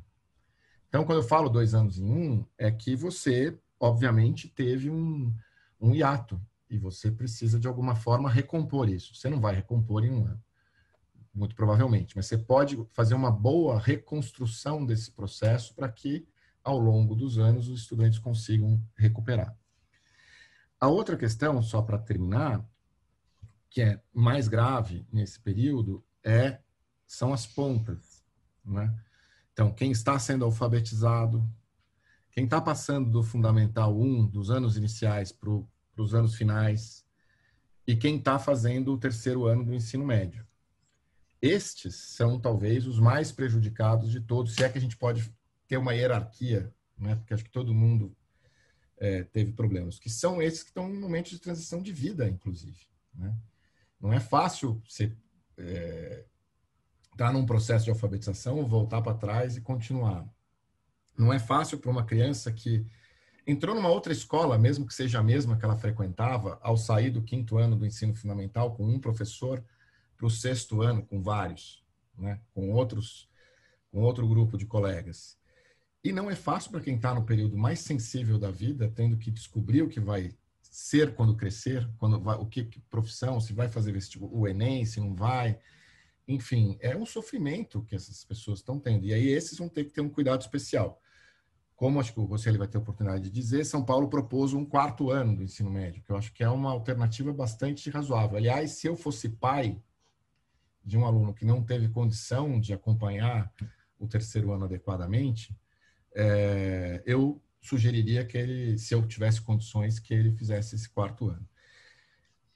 Então, quando eu falo dois anos em um, é que você, obviamente, teve um, um hiato e você precisa, de alguma forma, recompor isso. Você não vai recompor em um ano, muito provavelmente, mas você pode fazer uma boa reconstrução desse processo para que ao longo dos anos os estudantes consigam recuperar. A outra questão, só para terminar, que é mais grave nesse período, é são as pontas. Né? Então, quem está sendo alfabetizado, quem está passando do Fundamental 1, dos anos iniciais, para os anos finais, e quem está fazendo o terceiro ano do ensino médio. Estes são talvez os mais prejudicados de todos, se é que a gente pode ter uma hierarquia, né? porque acho que todo mundo é, teve problemas, que são esses que estão em momentos de transição de vida, inclusive. Né? Não é fácil você é, estar num processo de alfabetização, voltar para trás e continuar. Não é fácil para uma criança que entrou numa outra escola, mesmo que seja a mesma que ela frequentava, ao sair do quinto ano do ensino fundamental com um professor, para o sexto ano com vários, né? com outros, com outro grupo de colegas. E não é fácil para quem está no período mais sensível da vida, tendo que descobrir o que vai ser quando crescer, quando vai, o que, que profissão, se vai fazer o Enem, se não vai. Enfim, é um sofrimento que essas pessoas estão tendo. E aí esses vão ter que ter um cuidado especial. Como acho que você vai ter a oportunidade de dizer, São Paulo propôs um quarto ano do ensino médio, que eu acho que é uma alternativa bastante razoável. Aliás, se eu fosse pai de um aluno que não teve condição de acompanhar o terceiro ano adequadamente, é, eu sugeriria que ele, se eu tivesse condições, que ele fizesse esse quarto ano.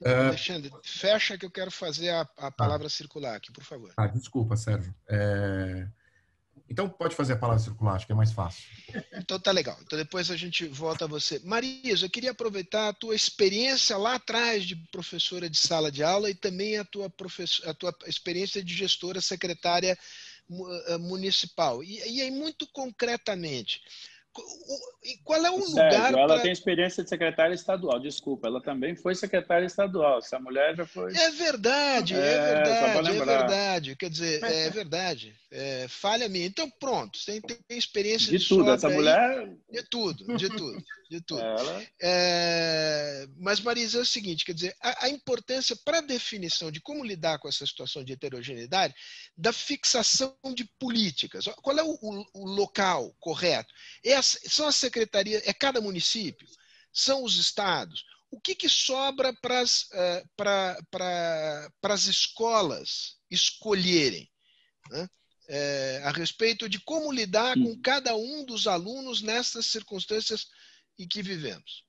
Uh, Alexandre, fecha que eu quero fazer a, a palavra ah, circular aqui, por favor. Ah, desculpa, Sérgio. É... Então pode fazer a palavra circular, acho que é mais fácil. Então tá legal. Então depois a gente volta a você. Marisa, eu queria aproveitar a tua experiência lá atrás de professora de sala de aula e também a tua, a tua experiência de gestora secretária eh, municipal. E, e aí, muito concretamente, qual é o Sérgio, lugar? Ela pra... tem experiência de secretária estadual, desculpa, ela também foi secretária estadual. Essa mulher já foi. É verdade, é, é verdade, é verdade. Quer dizer, é verdade. É, falha minha. Então, pronto, você tem, tem experiência de, de tudo. Essa aí, mulher. De tudo, de tudo, de tudo. É, mas, Marisa, é o seguinte: quer dizer, a, a importância para a definição de como lidar com essa situação de heterogeneidade, da fixação de políticas. Qual é o, o, o local correto? É a, são as secretarias, é cada município? São os estados? O que, que sobra para as uh, escolas escolherem? Né? é, a respeito de como lidar com cada um dos alunos nessas circunstâncias em que vivemos?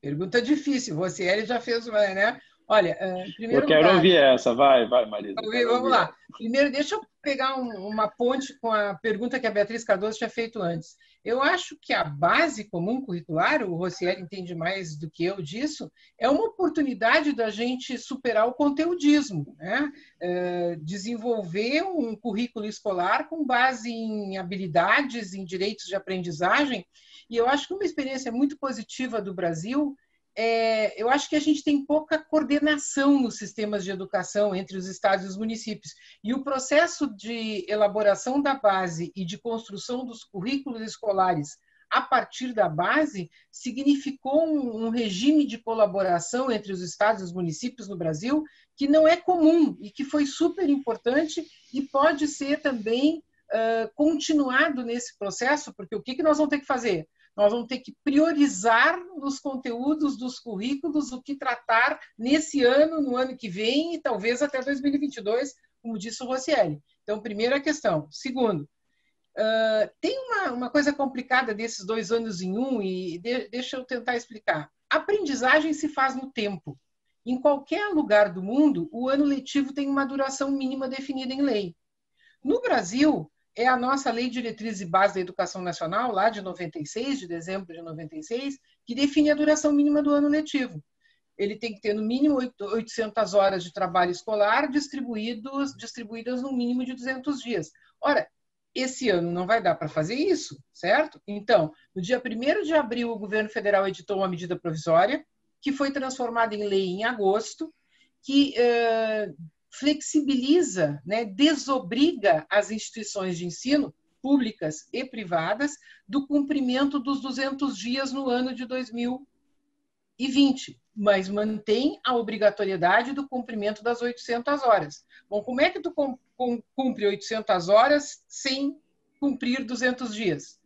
Pergunta difícil. Você, ele já fez uma, né? Olha, uh, primeiro. Eu quero lugar, ouvir essa, vai, vai, Marisa. Vamos lá. Primeiro, deixa eu pegar um, uma ponte com a pergunta que a Beatriz Cardoso tinha feito antes. Eu acho que a base comum curricular, o Rossier entende mais do que eu disso, é uma oportunidade da gente superar o conteudismo, né? É, desenvolver um currículo escolar com base em habilidades, em direitos de aprendizagem. E eu acho que uma experiência muito positiva do Brasil é, eu acho que a gente tem pouca coordenação nos sistemas de educação entre os estados e os municípios. E o processo de elaboração da base e de construção dos currículos escolares a partir da base significou um, um regime de colaboração entre os estados e os municípios no Brasil que não é comum e que foi super importante e pode ser também uh, continuado nesse processo, porque o que, que nós vamos ter que fazer? Nós vamos ter que priorizar nos conteúdos dos currículos o que tratar nesse ano, no ano que vem e talvez até 2022, como disse o Rossielli. Então, primeira questão. Segundo, uh, tem uma, uma coisa complicada desses dois anos em um, e de, deixa eu tentar explicar. Aprendizagem se faz no tempo. Em qualquer lugar do mundo, o ano letivo tem uma duração mínima definida em lei. No Brasil, é a nossa Lei Diretriz e Base da Educação Nacional, lá de 96, de dezembro de 96, que define a duração mínima do ano letivo. Ele tem que ter no mínimo 800 horas de trabalho escolar distribuídos, distribuídas no mínimo de 200 dias. Ora, esse ano não vai dar para fazer isso, certo? Então, no dia 1 de abril, o governo federal editou uma medida provisória, que foi transformada em lei em agosto, que flexibiliza, né, desobriga as instituições de ensino, públicas e privadas, do cumprimento dos 200 dias no ano de 2020, mas mantém a obrigatoriedade do cumprimento das 800 horas. Bom, como é que tu cumpre 800 horas sem cumprir 200 dias?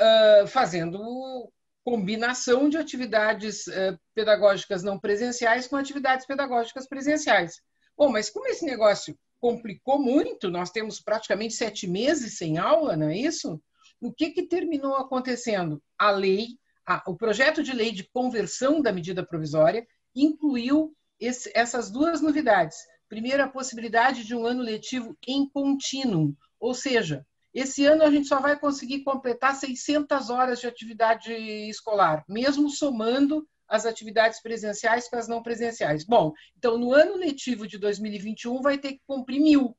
Uh, fazendo combinação de atividades uh, pedagógicas não presenciais com atividades pedagógicas presenciais. Bom, mas como esse negócio complicou muito, nós temos praticamente sete meses sem aula, não é isso? O que, que terminou acontecendo? A lei, a, o projeto de lei de conversão da medida provisória incluiu esse, essas duas novidades. Primeiro, a possibilidade de um ano letivo em contínuo, ou seja, esse ano a gente só vai conseguir completar 600 horas de atividade escolar, mesmo somando as atividades presenciais com as não presenciais. Bom, então no ano letivo de 2021 vai ter que cumprir mil,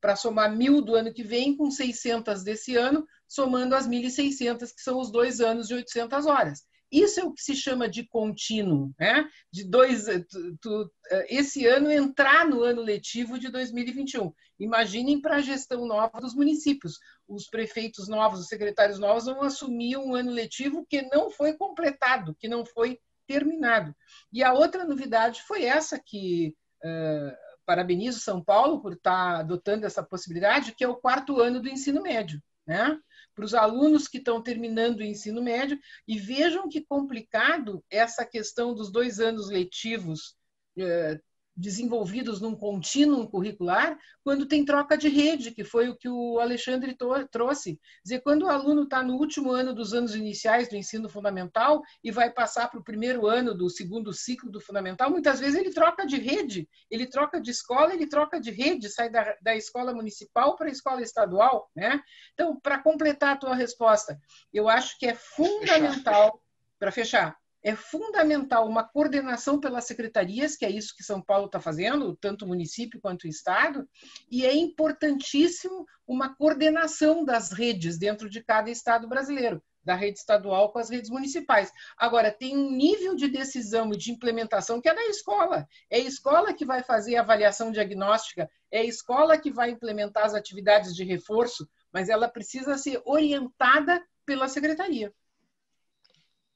para somar mil do ano que vem com 600 desse ano, somando as 1.600, que são os dois anos de 800 horas. Isso é o que se chama de contínuo, né? De dois, tu, tu, esse ano entrar no ano letivo de 2021. Imaginem para a gestão nova dos municípios. Os prefeitos novos, os secretários novos vão assumir um ano letivo que não foi completado, que não foi terminado. E a outra novidade foi essa que uh, parabenizo São Paulo por estar adotando essa possibilidade, que é o quarto ano do ensino médio, né? Para os alunos que estão terminando o ensino médio e vejam que complicado essa questão dos dois anos letivos uh, desenvolvidos num contínuo curricular quando tem troca de rede, que foi o que o Alexandre trouxe. dizer, quando o aluno está no último ano dos anos iniciais do ensino fundamental e vai passar para o primeiro ano do segundo ciclo do fundamental, muitas vezes ele troca de rede, ele troca de escola, ele troca de rede, sai da, da escola municipal para a escola estadual. Né? Então, para completar a tua resposta, eu acho que é fundamental, para fechar, é fundamental uma coordenação pelas secretarias, que é isso que São Paulo está fazendo, tanto o município quanto o Estado, e é importantíssimo uma coordenação das redes dentro de cada Estado brasileiro, da rede estadual com as redes municipais. Agora, tem um nível de decisão e de implementação que é da escola. É a escola que vai fazer a avaliação diagnóstica, é a escola que vai implementar as atividades de reforço, mas ela precisa ser orientada pela secretaria.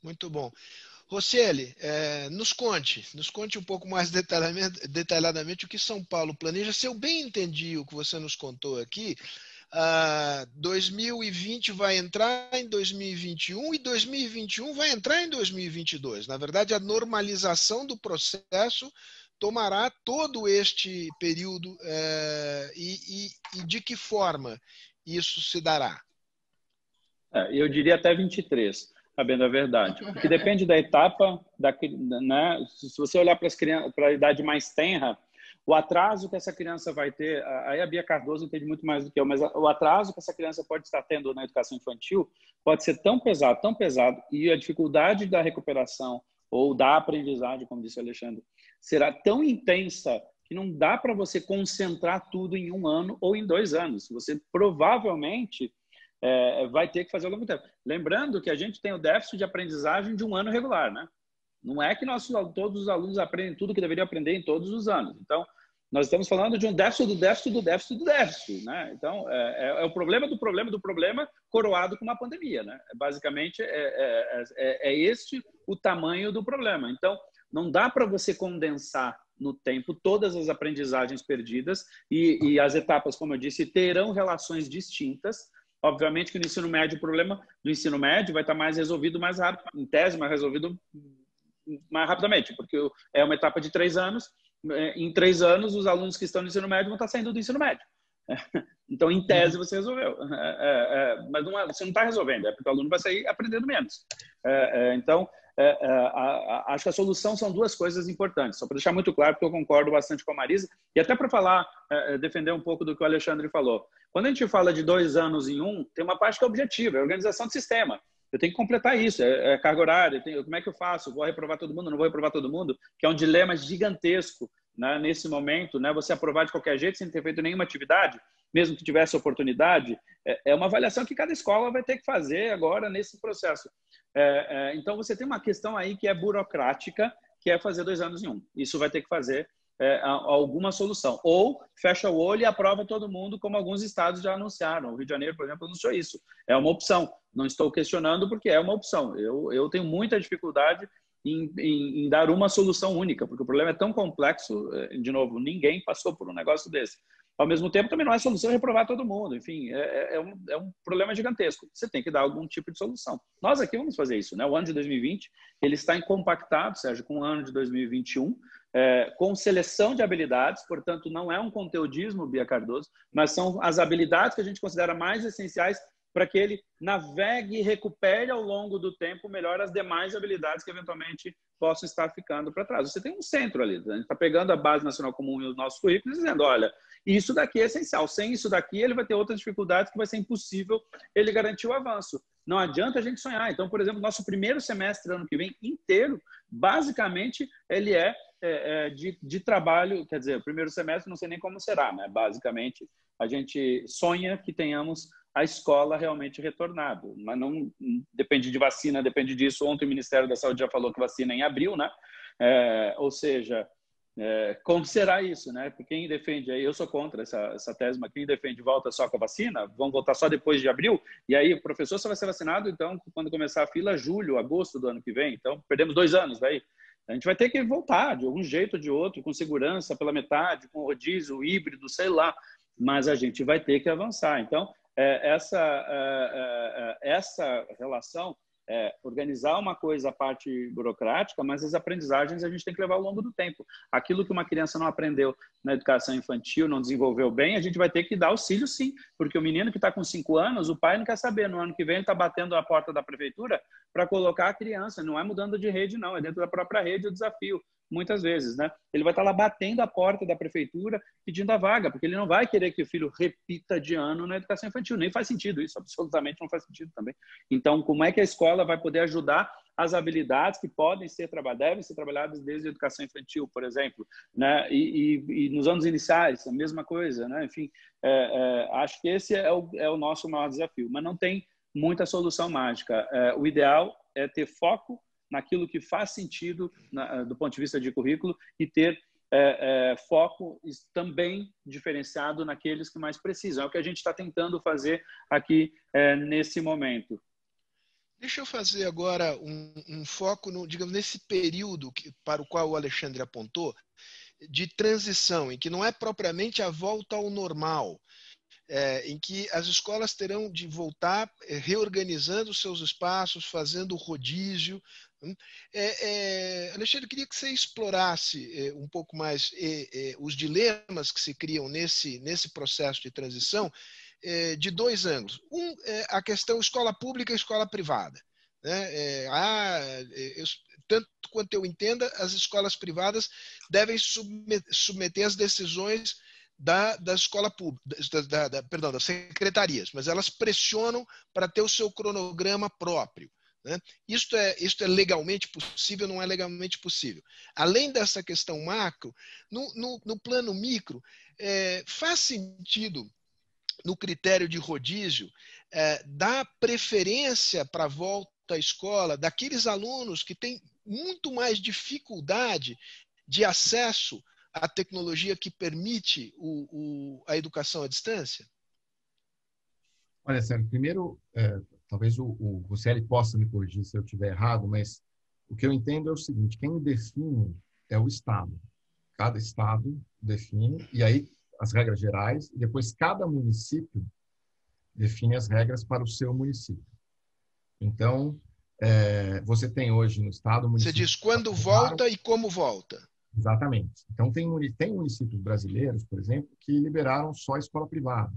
Muito bom. Rocieli, é, nos conte, nos conte um pouco mais detalhadamente, detalhadamente, o que São Paulo planeja. Se eu bem entendi o que você nos contou aqui, uh, 2020 vai entrar em 2021 e 2021 vai entrar em 2022. Na verdade, a normalização do processo tomará todo este período é, e, e, e, de que forma isso se dará? É, eu diria até 23, sabendo a verdade. Porque depende da etapa, da, né? se você olhar para a idade mais tenra, o atraso que essa criança vai ter, aí a Bia Cardoso entende muito mais do que eu, mas o atraso que essa criança pode estar tendo na educação infantil pode ser tão pesado, tão pesado, e a dificuldade da recuperação ou da aprendizagem, como disse o Alexandre, será tão intensa que não dá para você concentrar tudo em um ano ou em dois anos. Você provavelmente é, vai ter que fazer ao longo tempo. Lembrando que a gente tem o déficit de aprendizagem de um ano regular, né? Não é que nossos, todos os alunos aprendem tudo que deveriam aprender em todos os anos. Então, nós estamos falando de um déficit do déficit do déficit do déficit, né? Então, é, é, é o problema do problema do problema coroado com uma pandemia, né? Basicamente, é, é, é, é este o tamanho do problema. Então, não dá para você condensar no tempo todas as aprendizagens perdidas e, e, as etapas, como eu disse, terão relações distintas. Obviamente que no ensino médio o problema do ensino médio vai estar mais resolvido mais rápido, em tese mais resolvido mais rapidamente, porque é uma etapa de três anos. É, em três anos, os alunos que estão no ensino médio vão estar saindo do ensino médio. Então, em tese, você resolveu. É, é, mas você não está resolvendo, é porque o aluno vai sair aprendendo menos. Então, acho que a solução são duas coisas importantes. Só para deixar muito claro, porque eu concordo bastante com a Marisa, e até para falar, defender um pouco do que o Alexandre falou. Quando a gente fala de dois anos em um, tem uma parte que é objetiva, é organização do sistema eu tenho que completar isso, é, é carga horária, como é que eu faço? Vou reprovar todo mundo, não vou reprovar todo mundo? Que é um dilema gigantesco né, nesse momento, né? Você aprovar de qualquer jeito sem ter feito nenhuma atividade, mesmo que tivesse oportunidade, é, é uma avaliação que cada escola vai ter que fazer agora nesse processo. É, é, então você tem uma questão aí que é burocrática, que é fazer dois anos em um. Isso vai ter que fazer é, alguma solução. Ou fecha o olho e aprova todo mundo, como alguns estados já anunciaram. O Rio de Janeiro, por exemplo, anunciou isso. É uma opção. Não estou questionando porque é uma opção. Eu, eu tenho muita dificuldade em, em, em, dar uma solução única, porque o problema é tão complexo. É, de novo, ninguém passou por um negócio desse. Ao mesmo tempo, também não é solução reprovar todo mundo. Enfim, é, é, é, um, é um problema gigantesco. Você tem que dar algum tipo de solução. Nós aqui vamos fazer isso. Né? O ano de 2020 ele está incompactado, Sérgio, com o ano de 2021 é, com seleção de habilidades, portanto, não é um conteudismo, Bia Cardoso, mas são as habilidades que a gente considera mais essenciais para que ele navegue e recupere ao longo do tempo melhor as demais habilidades que eventualmente possam estar ficando para trás. Você tem um centro ali, a gente está pegando a base nacional comum e os nossos currículos dizendo, olha, isso daqui é essencial, sem isso daqui ele vai ter outras dificuldades que vai ser impossível ele garantir o avanço. Não adianta a gente sonhar. Então, por exemplo, nosso primeiro semestre ano que vem inteiro, basicamente, ele é é, é, de, de, trabalho, quer dizer, o primeiro semestre não sei nem como será, né? Basicamente, a gente sonha que tenhamos a escola realmente retornado, mas não depende de vacina, depende disso. Ontem o Ministério da Saúde já falou que vacina em abril, né? É, ou seja, é, como será isso, né? Porque quem defende, eu sou contra essa, essa tese, mas quem defende volta só com a vacina, vão voltar só depois de abril, e aí o professor só vai ser vacinado, então, quando começar a fila, julho, agosto do ano que vem, então perdemos dois anos daí. A gente vai ter que voltar de algum jeito ou de outro, com segurança pela metade, com rodízio, híbrido, sei lá, mas a gente vai ter que avançar. Então, é, essa, é, é, é essa relação é, organizar uma coisa a parte burocrática, mas as aprendizagens a gente tem que levar ao longo do tempo. Aquilo que uma criança não aprendeu na educação infantil, não desenvolveu bem, a gente vai ter que dar auxílio sim, porque o menino que está com cinco anos, o pai não quer saber, no ano que vem ele está batendo a porta da prefeitura para colocar a criança, não é mudando de rede não, é dentro da própria rede o desafio muitas vezes, né? Ele vai estar lá batendo a porta da prefeitura pedindo a vaga, porque ele não vai querer que o filho repita de ano na educação infantil. Nem faz sentido isso, absolutamente não faz sentido também. Então, como é que a escola vai poder ajudar as habilidades que podem ser trabalhadas, devem ser trabalhadas desde a educação infantil, por exemplo, né? E, e, e nos anos iniciais, a mesma coisa, né? Enfim, é, é, acho que esse é o, é o nosso maior desafio, mas não tem muita solução mágica. É, o ideal é ter foco naquilo que faz sentido na, eh, do ponto de vista de currículo e ter é, é, foco também diferenciado naqueles que mais precisam. É o que a gente está tentando fazer aqui é, nesse momento. Deixa eu fazer agora um, um foco, no, digamos, nesse período que, para o qual o Alexandre apontou, de transição, em que não é propriamente a volta ao normal, é, em que as escolas terão de voltar é, reorganizando seus espaços, fazendo rodízio. Hum. É, é, Alexandre, queria que você explorasse é, um pouco mais é, os dilemas que se criam nesse, nesse processo de transição de dois ângulos. Um, a questão escola pública e escola privada. Né? Ah, eu, tanto quanto eu entenda, as escolas privadas devem submeter as decisões da, da escola pública, da, da, perdão, das secretarias, mas elas pressionam para ter o seu cronograma próprio. Né? Isto, é, isto é legalmente possível, não é legalmente possível. Além dessa questão macro, no, no, no plano micro, é, faz sentido no critério de rodízio é, dar preferência para a volta à escola daqueles alunos que têm muito mais dificuldade de acesso a tecnologia que permite o, o, a educação à distância? Olha, Sérgio, primeiro, é, talvez o, o Rosselli possa me corrigir se eu estiver errado, mas o que eu entendo é o seguinte: quem define é o Estado. Cada Estado define, e aí as regras gerais, e depois cada município define as regras para o seu município. Então, é, você tem hoje no Estado. Você diz quando volta e como volta. Exatamente. Então, tem, tem municípios brasileiros, por exemplo, que liberaram só escola privada.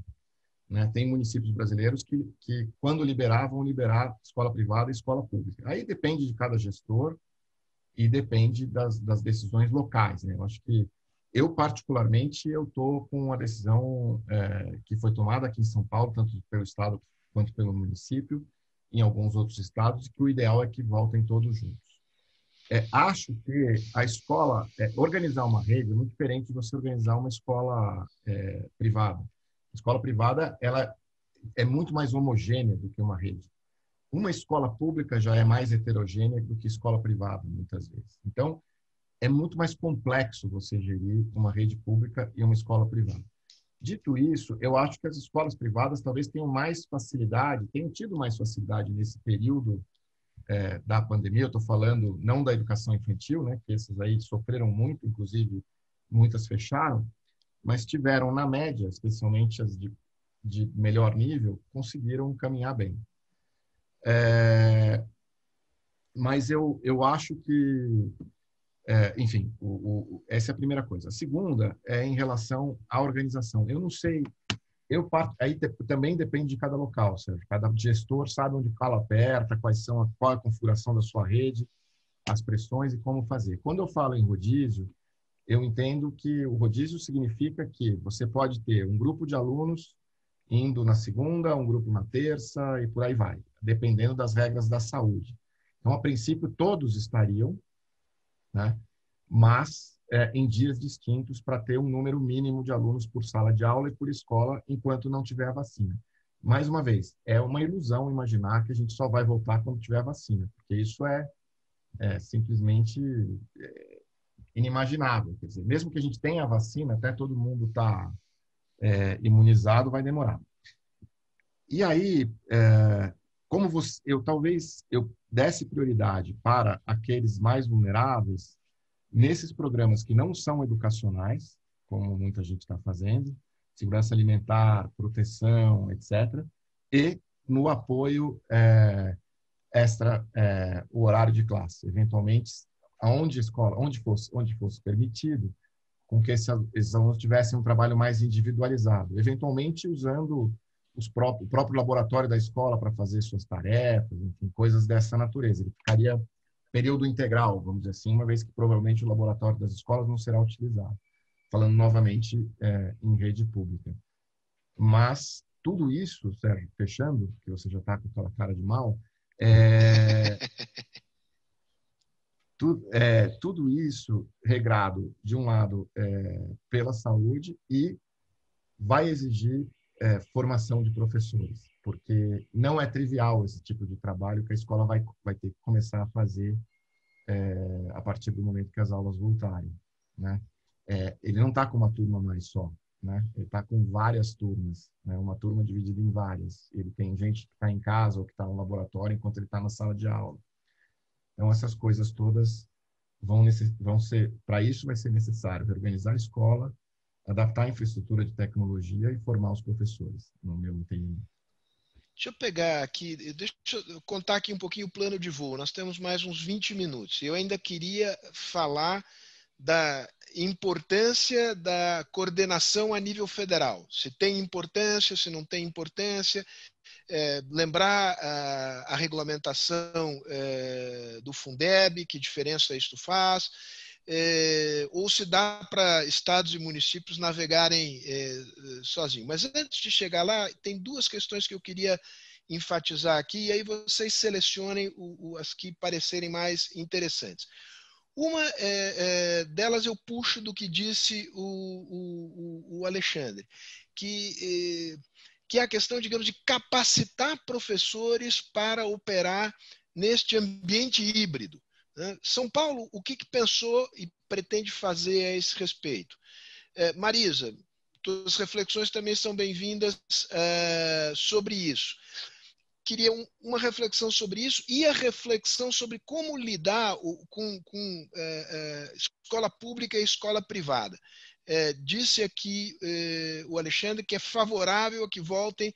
Né? Tem municípios brasileiros que, que, quando liberavam, liberaram escola privada e escola pública. Aí depende de cada gestor e depende das, das decisões locais. Né? Eu acho que eu, particularmente, eu estou com a decisão é, que foi tomada aqui em São Paulo, tanto pelo Estado quanto pelo município, em alguns outros estados, que o ideal é que voltem todos juntos. É, acho que a escola, é, organizar uma rede é muito diferente de você organizar uma escola é, privada. A escola privada ela é muito mais homogênea do que uma rede. Uma escola pública já é mais heterogênea do que escola privada, muitas vezes. Então, é muito mais complexo você gerir uma rede pública e uma escola privada. Dito isso, eu acho que as escolas privadas talvez tenham mais facilidade, tenham tido mais facilidade nesse período é, da pandemia, eu estou falando não da educação infantil, né, que esses aí sofreram muito, inclusive muitas fecharam, mas tiveram, na média, especialmente as de, de melhor nível, conseguiram caminhar bem. É, mas eu, eu acho que, é, enfim, o, o, essa é a primeira coisa. A segunda é em relação à organização. Eu não sei eu aí te, também depende de cada local, certo? Cada gestor sabe onde cala aperta, quais são qual é a configuração da sua rede, as pressões e como fazer. Quando eu falo em rodízio, eu entendo que o rodízio significa que você pode ter um grupo de alunos indo na segunda, um grupo na terça e por aí vai, dependendo das regras da saúde. Então, a princípio, todos estariam, né? mas é, em dias distintos para ter um número mínimo de alunos por sala de aula e por escola enquanto não tiver a vacina. Mais uma vez, é uma ilusão imaginar que a gente só vai voltar quando tiver a vacina, porque isso é, é simplesmente é, inimaginável. Quer dizer, mesmo que a gente tenha a vacina, até todo mundo estar tá, é, imunizado, vai demorar. E aí, é, como você, eu talvez eu desse prioridade para aqueles mais vulneráveis, nesses programas que não são educacionais, como muita gente está fazendo, segurança alimentar, proteção, etc., e no apoio é, extra é, o horário de classe, eventualmente aonde escola, onde fosse, onde fosse permitido, com que esses, alunos tivessem um trabalho mais individualizado, eventualmente usando os próprios, o próprio laboratório da escola para fazer suas tarefas, enfim, coisas dessa natureza. Ele ficaria período integral, vamos dizer assim, uma vez que provavelmente o laboratório das escolas não será utilizado. Falando novamente é, em rede pública. Mas tudo isso, Sérgio, fechando, que você já está com aquela cara de mal, é, tu, é, tudo isso regrado, de um lado, é, pela saúde e vai exigir é, formação de professores porque não é trivial esse tipo de trabalho que a escola vai, vai ter que começar a fazer é, a partir do momento que as aulas voltarem, né? É, ele não está com uma turma mais só, né? Ele está com várias turmas, né? Uma turma dividida em várias. Ele tem gente que está em casa ou que está no laboratório enquanto ele está na sala de aula. Então essas coisas todas vão, vão ser, para isso vai ser necessário reorganizar a escola, adaptar a infraestrutura de tecnologia e formar os professores, no meu entendimento. Deixa eu pegar aqui, deixa eu contar aqui um pouquinho o plano de voo. Nós temos mais uns 20 minutos. Eu ainda queria falar da importância da coordenação a nível federal. Se tem importância, se não tem importância. É, lembrar a, a regulamentação é, do Fundeb, que diferença isso faz é, ou se dá para estados e municípios navegarem é, sozinhos. Mas antes de chegar lá, tem duas questões que eu queria enfatizar aqui, e aí vocês selecionem o, o, as que parecerem mais interessantes. Uma é, é, delas eu puxo do que disse o, o Alexandre, que, é, que é a questão, digamos, de capacitar professores para operar neste ambiente híbrido. Né? São Paulo, o que, que, pensou e pretende fazer a esse respeito? É, Marisa, suas reflexões também são bem-vindas é, sobre isso. Queria um, uma reflexão sobre isso e a reflexão sobre como lidar com, com é, é, escola pública e escola privada. É, disse aqui é, o Alexandre que é favorável a que voltem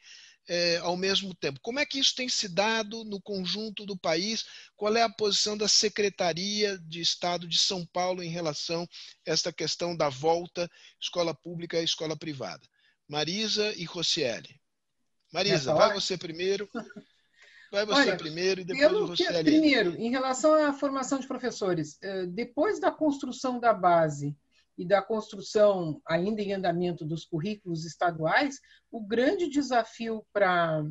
é, ao mesmo tempo. Como é que isso tem se dado no conjunto do país? Qual é a posição da Secretaria de Estado de São Paulo em relação a esta questão da volta escola pública e escola privada? Marisa e Rocieli. Marisa, vai você primeiro. Vai você Olha, primeiro e depois o Rocieli. Primeiro, em relação à formação de professores, eh, depois da construção da base e da construção ainda em andamento dos currículos estaduais, o grande desafio para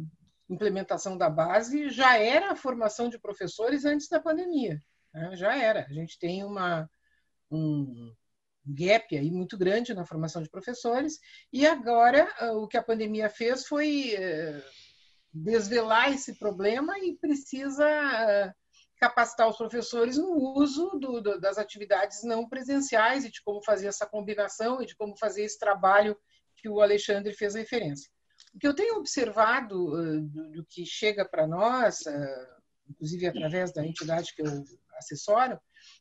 implementação da base já era a formação de professores antes da pandemia. Né? Já era. A gente tem uma, um gap aí muito grande na formação de professores e agora ah, o que a pandemia fez foi eh, desvelar esse problema e precisa ah, capacitar os professores no uso do, do, das atividades não presenciais e de como fazer essa combinação e de como fazer esse trabalho que o Alexandre fez referência. O que eu tenho observado uh, do, do, que chega para nós, uh, inclusive através da entidade que eu assessoro,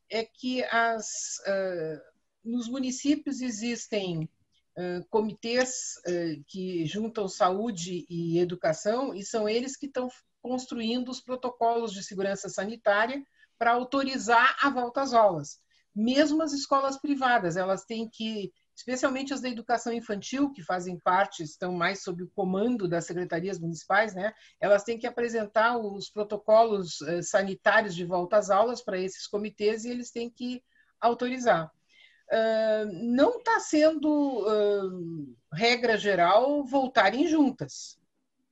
é que as, uh, nos municípios existem comitês que juntam saúde e educação e são eles que estão construindo os protocolos de segurança sanitária para autorizar a volta às aulas. Mesmo as escolas privadas, elas têm que, especialmente as da educação infantil, que fazem parte, estão mais sob o comando das secretarias municipais, né? Elas têm que apresentar os protocolos eh, sanitários de volta às aulas para esses comitês e eles têm que autorizar. Não está sendo regra geral voltarem juntas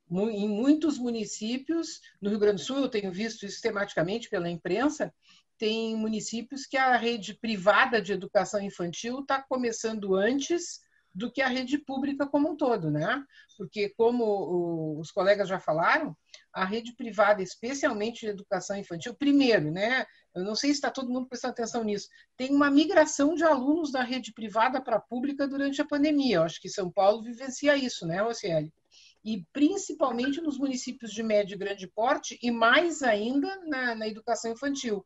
em muitos municípios, no Rio Grande do Sul, eu tenho visto isso sistematicamente pela imprensa, tem municípios que a rede privada de educação infantil está começando antes do que a rede pública como um todo, né? Porque, como os colegas já falaram, a rede privada, especialmente de educação infantil, primeiro, né? Eu não sei se está todo mundo prestando atenção nisso, tem uma migração de alunos da rede privada para a pública durante a pandemia. Eu acho que São Paulo vivencia isso, né, Ocieli? E principalmente nos municípios de médio e grande porte, e mais ainda na, na educação infantil.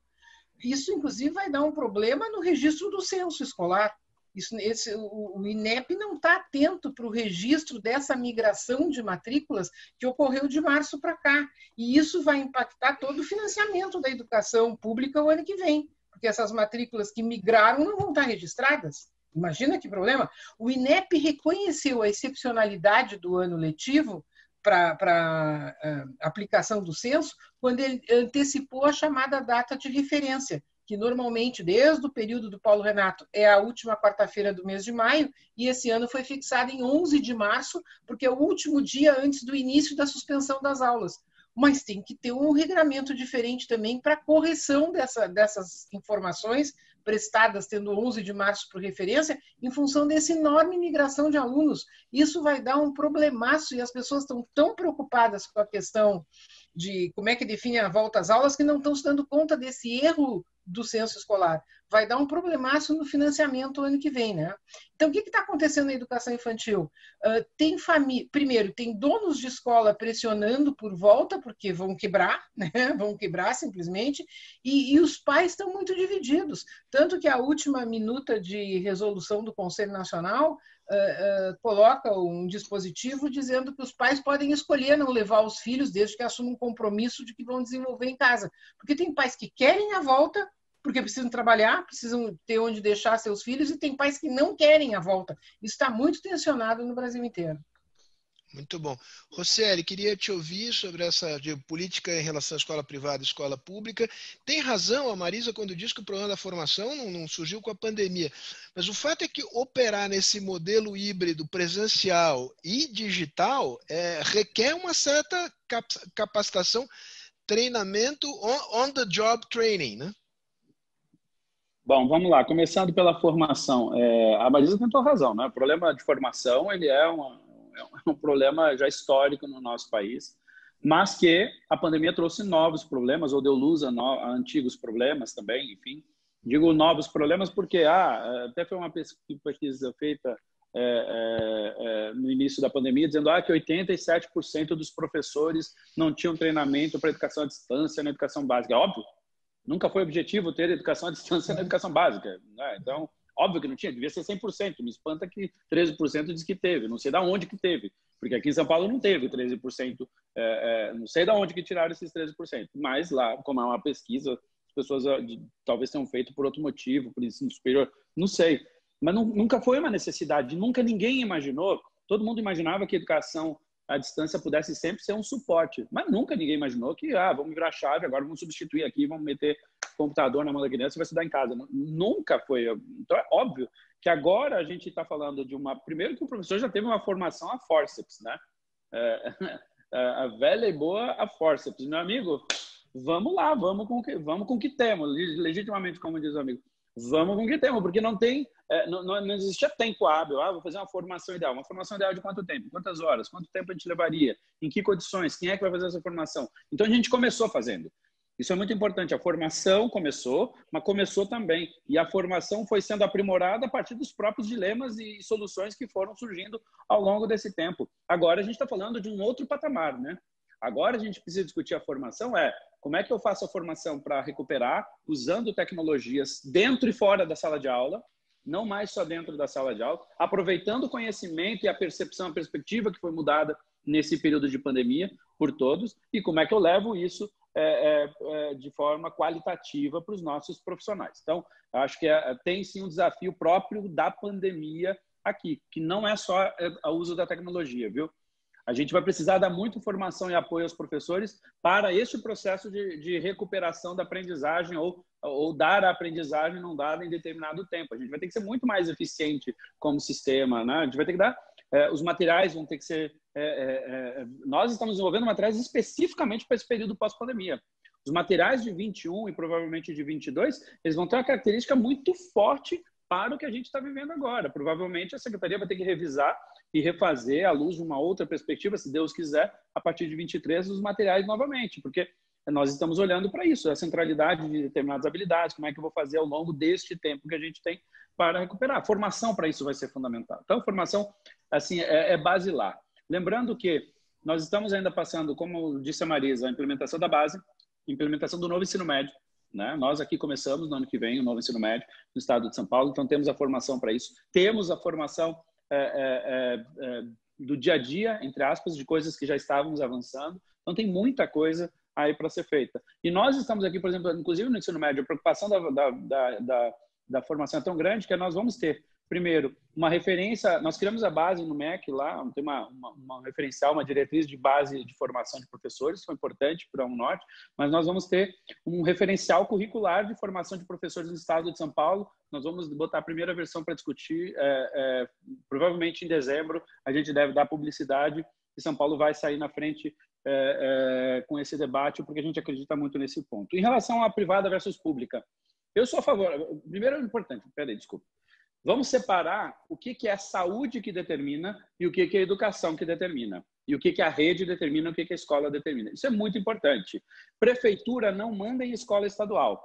Isso, inclusive, vai dar um problema no registro do censo escolar. Isso, esse, o, o INEP não está atento para o registro dessa migração de matrículas que ocorreu de março para cá. E isso vai impactar todo o financiamento da educação pública o ano que vem, porque essas matrículas que migraram não vão estar registradas. Imagina que problema. O INEP reconheceu a excepcionalidade do ano letivo para uh, aplicação do censo quando ele antecipou a chamada data de referência, que normalmente, desde o período do Paulo Renato, é a última quarta-feira do mês de maio, e esse ano foi fixada em 11 de março, porque é o último dia antes do início da suspensão das aulas. Mas tem que ter um regramento diferente também para correção dessa, dessas informações prestadas, tendo 11 de março por referência, em função dessa enorme migração de alunos. Isso vai dar um problemaço e as pessoas estão tão preocupadas com a questão de como é que define a volta às aulas que não estão se dando conta desse erro do censo escolar. Vai dar um problemaço no financiamento ano que vem, né? Então, o que está acontecendo na educação infantil? Uh, tem família, primeiro, tem donos de escola pressionando por volta, porque vão quebrar, né? Vão quebrar simplesmente, e, e os pais estão muito divididos. Tanto que a última minuta de resolução do Conselho Nacional uh, uh, coloca um dispositivo dizendo que os pais podem escolher não levar os filhos desde que assumam um compromisso de que vão desenvolver em casa. Porque tem pais que querem a volta porque precisam trabalhar, precisam ter onde deixar seus filhos, e tem pais que não querem a volta. Isso está muito tensionado no Brasil inteiro. Muito bom. Roseli, queria te ouvir sobre essa política em relação à escola privada e escola pública. Tem razão a Marisa quando diz que o problema da formação não, não, surgiu com a pandemia. Mas o fato é que operar nesse modelo híbrido presencial e digital é, requer uma certa capacitação, treinamento on, on training, né? Bom, vamos lá. Começando pela formação. É, a Marisa tentou razão, né? O problema de formação ele é uma, é um problema já histórico no nosso país, mas que a pandemia trouxe novos problemas, ou deu luz a, no, a antigos problemas também, enfim. Digo novos problemas porque ah, até foi uma pesquisa feita é, é, é, no início da pandemia, dizendo ah, que 87% dos professores não tinham treinamento para educação à distância na educação básica. É óbvio, nunca foi objetivo ter educação à distância na educação básica. Né? Então, Óbvio que não tinha, devia ser 100%. Me espanta que 13% diz que teve. Não sei de onde que teve, porque aqui em São Paulo não teve 13%. É, é, não sei de onde que tiraram esses 13%. Mas lá, como é uma pesquisa, as pessoas ah, talvez tenham feito por outro motivo, por ensino superior, não sei. Mas não, nunca foi uma necessidade, nunca ninguém imaginou. Todo mundo imaginava que educação à distância pudesse sempre ser um suporte. Mas nunca ninguém imaginou que, ah, vamos virar chave, agora vamos substituir aqui, vamos meter computador na mão da criança e vai estudar em casa. Nunca foi. Então é óbvio que agora a gente está falando de uma. Primeiro que o professor já teve uma formação a forceps, né? É, a velha e boa a forceps. Meu amigo, vamos lá, vamos com que, vamos com que temos, legitimamente, como diz o amigo. Vamos com o que temos, porque não tem, é, não, não, existia tempo hábil. Ah, vou fazer uma formação ideal. Uma formação ideal de quanto tempo? Quantas horas? Quanto tempo a gente levaria? Em que condições? Quem é que vai fazer essa formação? Então a gente começou fazendo. Isso é muito importante. A formação começou, mas começou também. E a formação foi sendo aprimorada a partir dos próprios dilemas e soluções que foram surgindo ao longo desse tempo. Agora a gente está falando de um outro patamar, né? Agora a gente precisa discutir a formação é como é que eu faço a formação para recuperar usando tecnologias dentro e fora da sala de aula, não mais só dentro da sala de aula, aproveitando o conhecimento e a percepção, a perspectiva que foi mudada nesse período de pandemia por todos e como é que eu levo isso é, é, é, de forma qualitativa para os nossos profissionais. Então, acho que é, tem sim um desafio próprio da pandemia aqui, que não é só é, o uso da tecnologia, viu? A gente vai precisar dar muita formação e apoio aos professores para este processo de, de recuperação da aprendizagem ou, ou dar a aprendizagem não dada em determinado tempo. A gente vai ter que ser muito mais eficiente como sistema, né? A gente vai ter que dar é, os materiais vão ter que ser. É, é nós estamos desenvolvendo materiais especificamente para esse período pós-pandemia. Os materiais de 21 e provavelmente de 22, eles vão ter uma característica muito forte para o que a gente está vivendo agora. Provavelmente a secretaria vai ter que revisar e refazer à luz de uma outra perspectiva, se Deus quiser, a partir de 23 os materiais novamente, porque nós estamos olhando para isso, a centralidade de determinadas habilidades, como é que eu vou fazer ao longo deste tempo que a gente tem para recuperar. Formação para isso vai ser fundamental. Então, formação assim é, é basilar. Lembrando que nós estamos ainda passando, como disse a Marisa, a implementação da base, implementação do novo ensino médio. Né? Nós aqui começamos no ano que vem o novo ensino médio no estado de São Paulo, então temos a formação para isso. Temos a formação do dia a dia, entre aspas, de coisas que já estávamos avançando. Então tem muita coisa aí para ser feita. E nós estamos aqui, por exemplo, inclusive no ensino médio, a preocupação da, da, da, da, da formação é tão grande que nós vamos ter primeiro, uma referência, nós criamos a base no MEC lá, tem uma, uma, uma, referencial, uma diretriz de base de formação de professores, foi importante para o Norte, mas nós vamos ter um referencial curricular de formação de professores no estado de São Paulo, nós vamos botar a primeira versão para discutir, é, é, provavelmente em dezembro, a gente deve dar publicidade e São Paulo vai sair na frente é, é com esse debate, porque a gente acredita muito nesse ponto. Em relação à privada versus pública, eu sou a favor, primeiro é importante, peraí, desculpa, Vamos separar o que, que é a saúde que determina e o que, que é a educação que determina. E o que, que a rede determina e o que, que a escola determina. Isso é muito importante. Prefeitura não manda em escola estadual.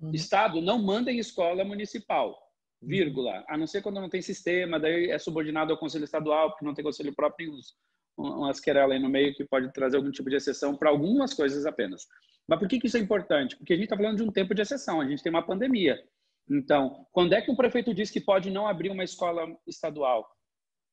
Uhum. Estado não manda em escola municipal. Vírgula. A não ser quando não tem sistema, daí é subordinado ao conselho estadual, porque não tem conselho próprio, tem uns, umas querelas aí no meio que pode trazer algum tipo de exceção para algumas coisas apenas. Mas por que, que isso é importante? Porque a gente está falando de um tempo de exceção, a gente tem uma pandemia. Então, quando é que o prefeito diz que pode não abrir uma escola estadual?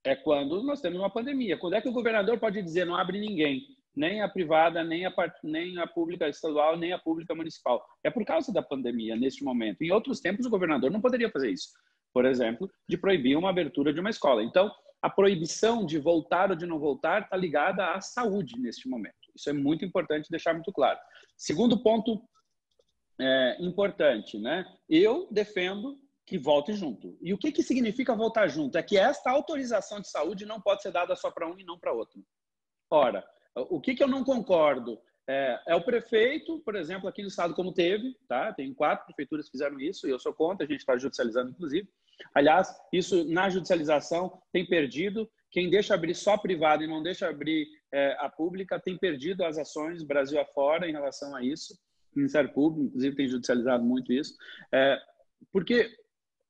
É quando nós temos uma pandemia. Quando é que o governador pode dizer não abre ninguém? Nem a privada, nem a, nem a pública estadual, nem a pública municipal. É por causa da pandemia, neste momento. Em outros tempos, o governador não poderia fazer isso. Por exemplo, de proibir uma abertura de uma escola. Então, a proibição de voltar ou de não voltar está ligada à saúde neste momento. Isso é muito importante deixar muito claro. Segundo ponto é, importante, né? Eu defendo que volte junto. E o que, que significa voltar junto? É que esta autorização de saúde não pode ser dada só para um e não para outro. Ora, o que, que eu não concordo? É, é, o prefeito, por exemplo, aqui no estado como teve, tá? Tem quatro prefeituras que fizeram isso e eu sou contra, a gente está judicializando, inclusive. Aliás, isso na judicialização tem perdido. Quem deixa abrir só privado e não deixa abrir é, a pública tem perdido as ações Brasil afora em relação a isso. Ministério Público, inclusive, tem judicializado muito isso. É, porque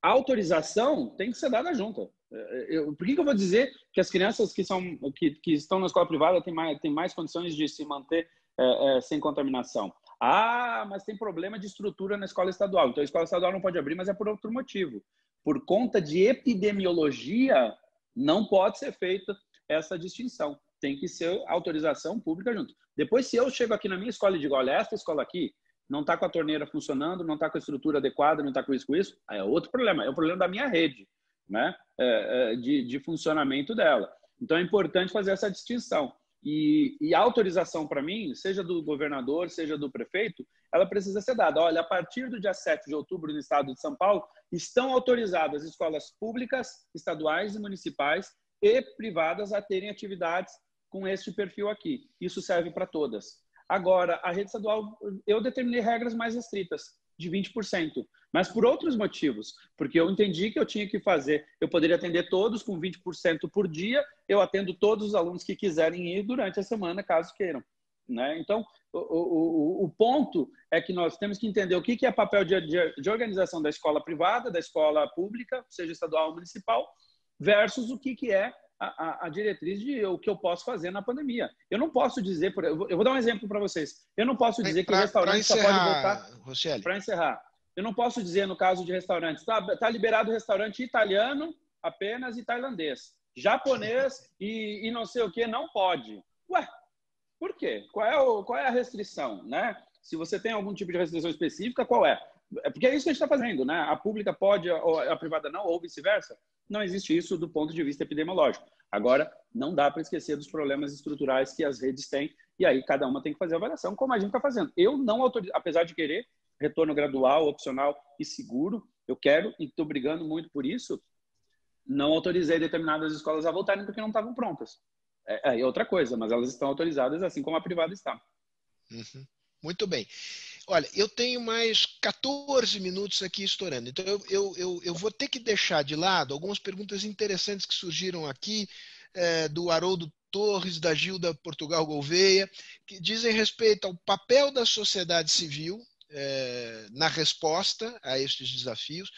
a autorização tem que ser dada junto. É, eu, por que, que, eu vou dizer que as crianças que, são, que, que estão na escola privada têm mais, têm mais condições de se manter é, é, sem contaminação? Ah, mas tem problema de estrutura na escola estadual. Então, a escola estadual não pode abrir, mas é por outro motivo. Por conta de epidemiologia, não pode ser feita essa distinção. Tem que ser autorização pública junto. Depois, se eu chego aqui na minha escola e digo, olha, esta escola aqui não está com a torneira funcionando, não está com a estrutura adequada, não está com isso, com isso, é outro problema. É o problema da minha rede, né? É, é, de, de funcionamento dela. Então, é importante fazer essa distinção. E, e, a autorização para mim, seja do governador, seja do prefeito, ela precisa ser dada. Olha, a partir do dia 7 de outubro, no estado de São Paulo, estão autorizadas escolas públicas, estaduais e municipais e privadas a terem atividades com este perfil aqui. Isso serve para todas. Agora, a rede estadual, eu determinei regras mais restritas, de 20%, mas por outros motivos, porque eu entendi que eu tinha que fazer, eu poderia atender todos com 20% por dia, eu atendo todos os alunos que quiserem ir durante a semana, caso queiram. Né? Então, o, o, o, ponto é que nós temos que entender o que, que é papel de, de, de, organização da escola privada, da escola pública, seja estadual ou municipal, versus o que, que é a, a, diretriz de o que eu posso fazer na pandemia. Eu não posso dizer, eu vou, eu vou dar um exemplo para vocês. Eu não posso dizer pra, que o restaurante só pode voltar. Para encerrar. Eu não posso dizer, no caso de restaurantes, está tá liberado restaurante italiano apenas e tailandês. Japonês e, e não sei o que, não pode. Ué, por quê? Qual é, o, qual é a restrição? Né? Se você tem algum tipo de restrição específica, qual é? É porque é isso que a gente está fazendo, né? A pública pode, a privada não, ou vice-versa. Não existe isso do ponto de vista epidemiológico. Agora, não dá para esquecer dos problemas estruturais que as redes têm, e aí cada uma tem que fazer a avaliação, como a gente está fazendo. Eu não autorizo, apesar de querer retorno gradual, opcional e seguro, eu quero, e estou brigando muito por isso, não autorizei determinadas escolas a voltarem porque não estavam prontas. É, é outra coisa, mas elas estão autorizadas assim como a privada está. Uhum. Muito bem. Olha, eu tenho mais 14 minutos aqui estourando, então eu, eu, eu, eu vou ter que deixar de lado algumas perguntas interessantes que surgiram aqui, é, do Haroldo Torres, da Gilda Portugal Gouveia, que dizem respeito ao papel da sociedade civil é, na resposta a estes desafios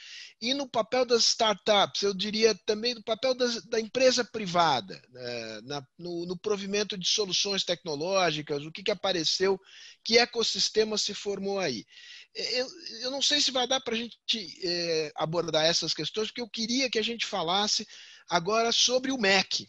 e no papel das startups, eu diria também do papel das, da empresa privada, né, na, no, no, provimento de soluções tecnológicas, o que, que apareceu, que ecossistema se formou aí. Eu, eu não sei se vai dar para a gente é, abordar essas questões, porque eu queria que a gente falasse agora sobre o MEC,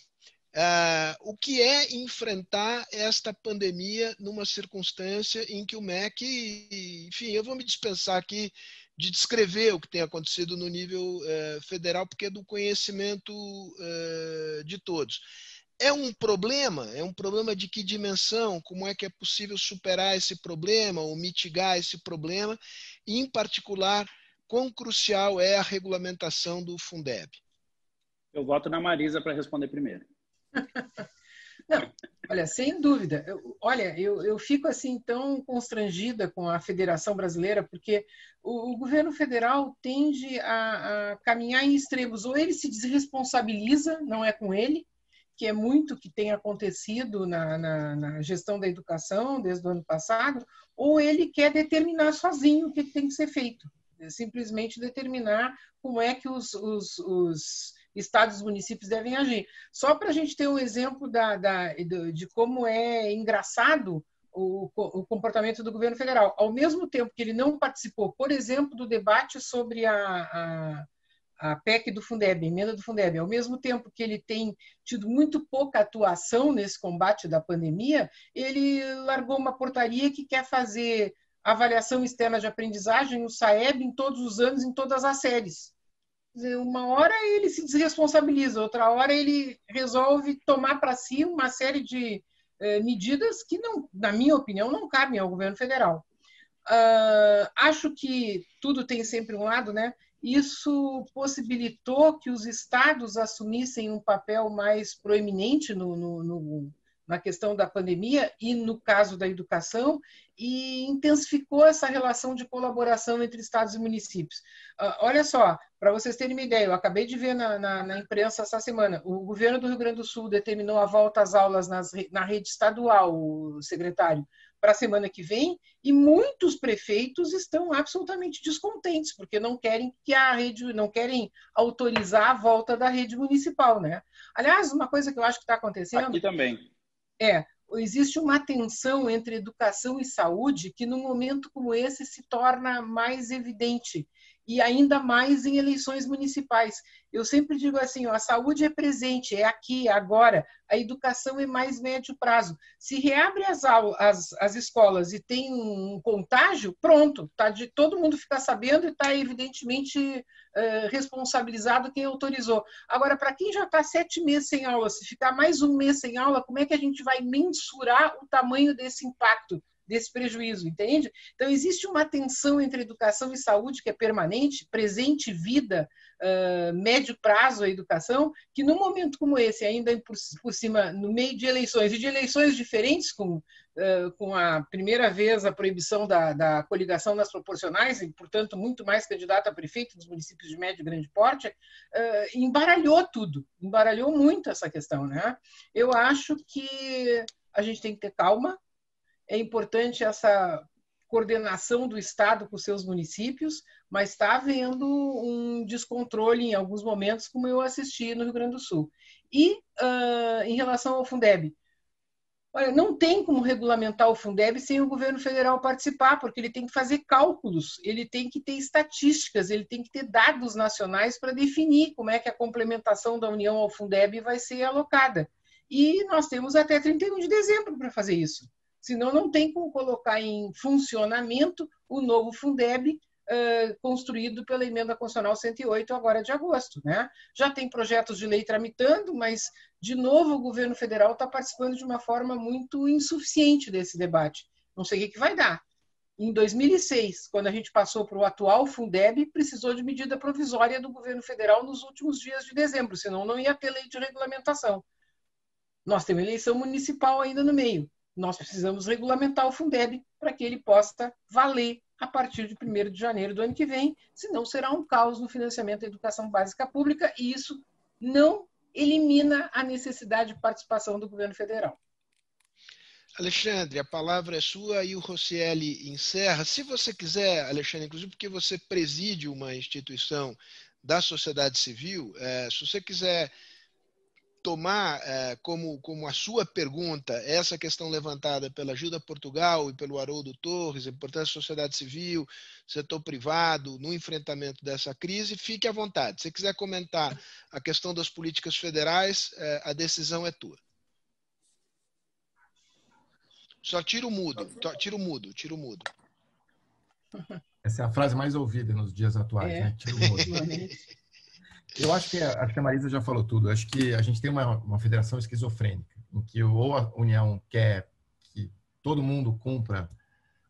Uh, o que é enfrentar esta pandemia numa circunstância em que o MEC, enfim, eu vou me dispensar aqui de descrever o que tem acontecido no nível uh, federal, porque é do conhecimento uh, de todos. É um problema? É um problema de que dimensão? Como é que é possível superar esse problema ou mitigar esse problema? E, em particular, quão crucial é a regulamentação do Fundeb? Eu voto na Marisa para responder primeiro. Não, olha, sem dúvida. Eu, olha, eu, eu fico assim tão constrangida com a Federação Brasileira, porque o, o governo federal tende a, a, caminhar em extremos. Ou ele se desresponsabiliza, não é com ele, que é muito que tem acontecido na, na, na gestão da educação desde o ano passado, ou ele quer determinar sozinho o que tem que ser feito. É simplesmente determinar como é que os, os, os estados e municípios devem agir. Só para a gente ter um exemplo da, da, de como é engraçado o, o, comportamento do governo federal. Ao mesmo tempo que ele não participou, por exemplo, do debate sobre a, a, a PEC do Fundeb, emenda do Fundeb, ao mesmo tempo que ele tem tido muito pouca atuação nesse combate da pandemia, ele largou uma portaria que quer fazer avaliação externa de aprendizagem no SAEB em todos os anos, em todas as séries. Uma hora ele se desresponsabiliza, outra hora ele resolve tomar para si uma série de eh, medidas que, não, na minha opinião, não cabem ao governo federal. Uh, acho que tudo tem sempre um lado, né? Isso possibilitou que os estados assumissem um papel mais proeminente no, no, no, na questão da pandemia e no caso da educação, e intensificou essa relação de colaboração entre estados e municípios. Uh, olha só, para vocês terem uma ideia, eu acabei de ver na, na, na, imprensa essa semana, o governo do Rio Grande do Sul determinou a volta às aulas nas, na rede estadual, o secretário, para a semana que vem, e muitos prefeitos estão absolutamente descontentes, porque não querem que a rede, não querem autorizar a volta da rede municipal, né? Aliás, uma coisa que eu acho que está acontecendo. Aqui também. É, existe uma tensão entre educação e saúde que, num momento como esse, se torna mais evidente e ainda mais em eleições municipais. Eu sempre digo assim: ó, a saúde é presente, é aqui, é agora. A educação é mais médio prazo. Se reabre as, as, as escolas e tem um contágio, pronto, tá de todo mundo ficar sabendo e está evidentemente uh, responsabilizado quem autorizou. Agora, para quem já está sete meses sem aula, se ficar mais um mês sem aula, como é que a gente vai mensurar o tamanho desse impacto? Desse prejuízo, entende? Então, existe uma tensão entre educação e saúde que é permanente, presente, vida, uh, médio prazo a educação, que num momento como esse, ainda por, por cima, no meio de eleições, e de eleições diferentes, com, uh, com a primeira vez a proibição da, da coligação nas proporcionais, e, portanto, muito mais candidato a prefeito dos municípios de médio e grande porte, uh, embaralhou tudo, embaralhou muito essa questão. Né? Eu acho que a gente tem que ter calma, é importante essa coordenação do Estado com seus municípios, mas está havendo um descontrole em alguns momentos, como eu assisti no Rio Grande do Sul. E uh, em relação ao Fundeb, olha, não tem como regulamentar o Fundeb sem o governo federal participar, porque ele tem que fazer cálculos, ele tem que ter estatísticas, ele tem que ter dados nacionais para definir como é que a complementação da União ao Fundeb vai ser alocada. E nós temos até 31 de dezembro para fazer isso senão não tem como colocar em funcionamento o novo Fundeb uh, construído pela emenda constitucional 108 agora de agosto. Né? Já tem projetos de lei tramitando, mas, de novo, o governo federal está participando de uma forma muito insuficiente desse debate. Não sei o que, que vai dar. Em 2006, quando a gente passou para o atual Fundeb, precisou de medida provisória do governo federal nos últimos dias de dezembro, senão não ia ter lei de regulamentação. Nós temos eleição municipal ainda no meio nós precisamos regulamentar o Fundeb para que ele possa valer a partir de 1 de janeiro do ano que vem, senão será um caos no financiamento da educação básica pública e isso não elimina a necessidade de participação do governo federal. Alexandre, a palavra é sua e o Rocieli encerra. Se você quiser, Alexandre, inclusive porque você preside uma instituição da sociedade civil, é, se você quiser tomar é, como, como a sua pergunta essa questão levantada pela Ajuda Portugal e pelo Haroldo Torres, a importância da sociedade civil, setor privado, no enfrentamento dessa crise, fique à vontade. Se quiser comentar a questão das políticas federais, é, a decisão é tua. Só tira o mudo, tira o mudo, tira o mudo. Essa é a frase mais ouvida nos dias atuais, é. né? Tira o mudo. Eu acho que a, acho que a Marisa já falou tudo. Acho que a gente tem uma, uma federação esquizofrênica, em que ou a União quer que todo mundo cumpra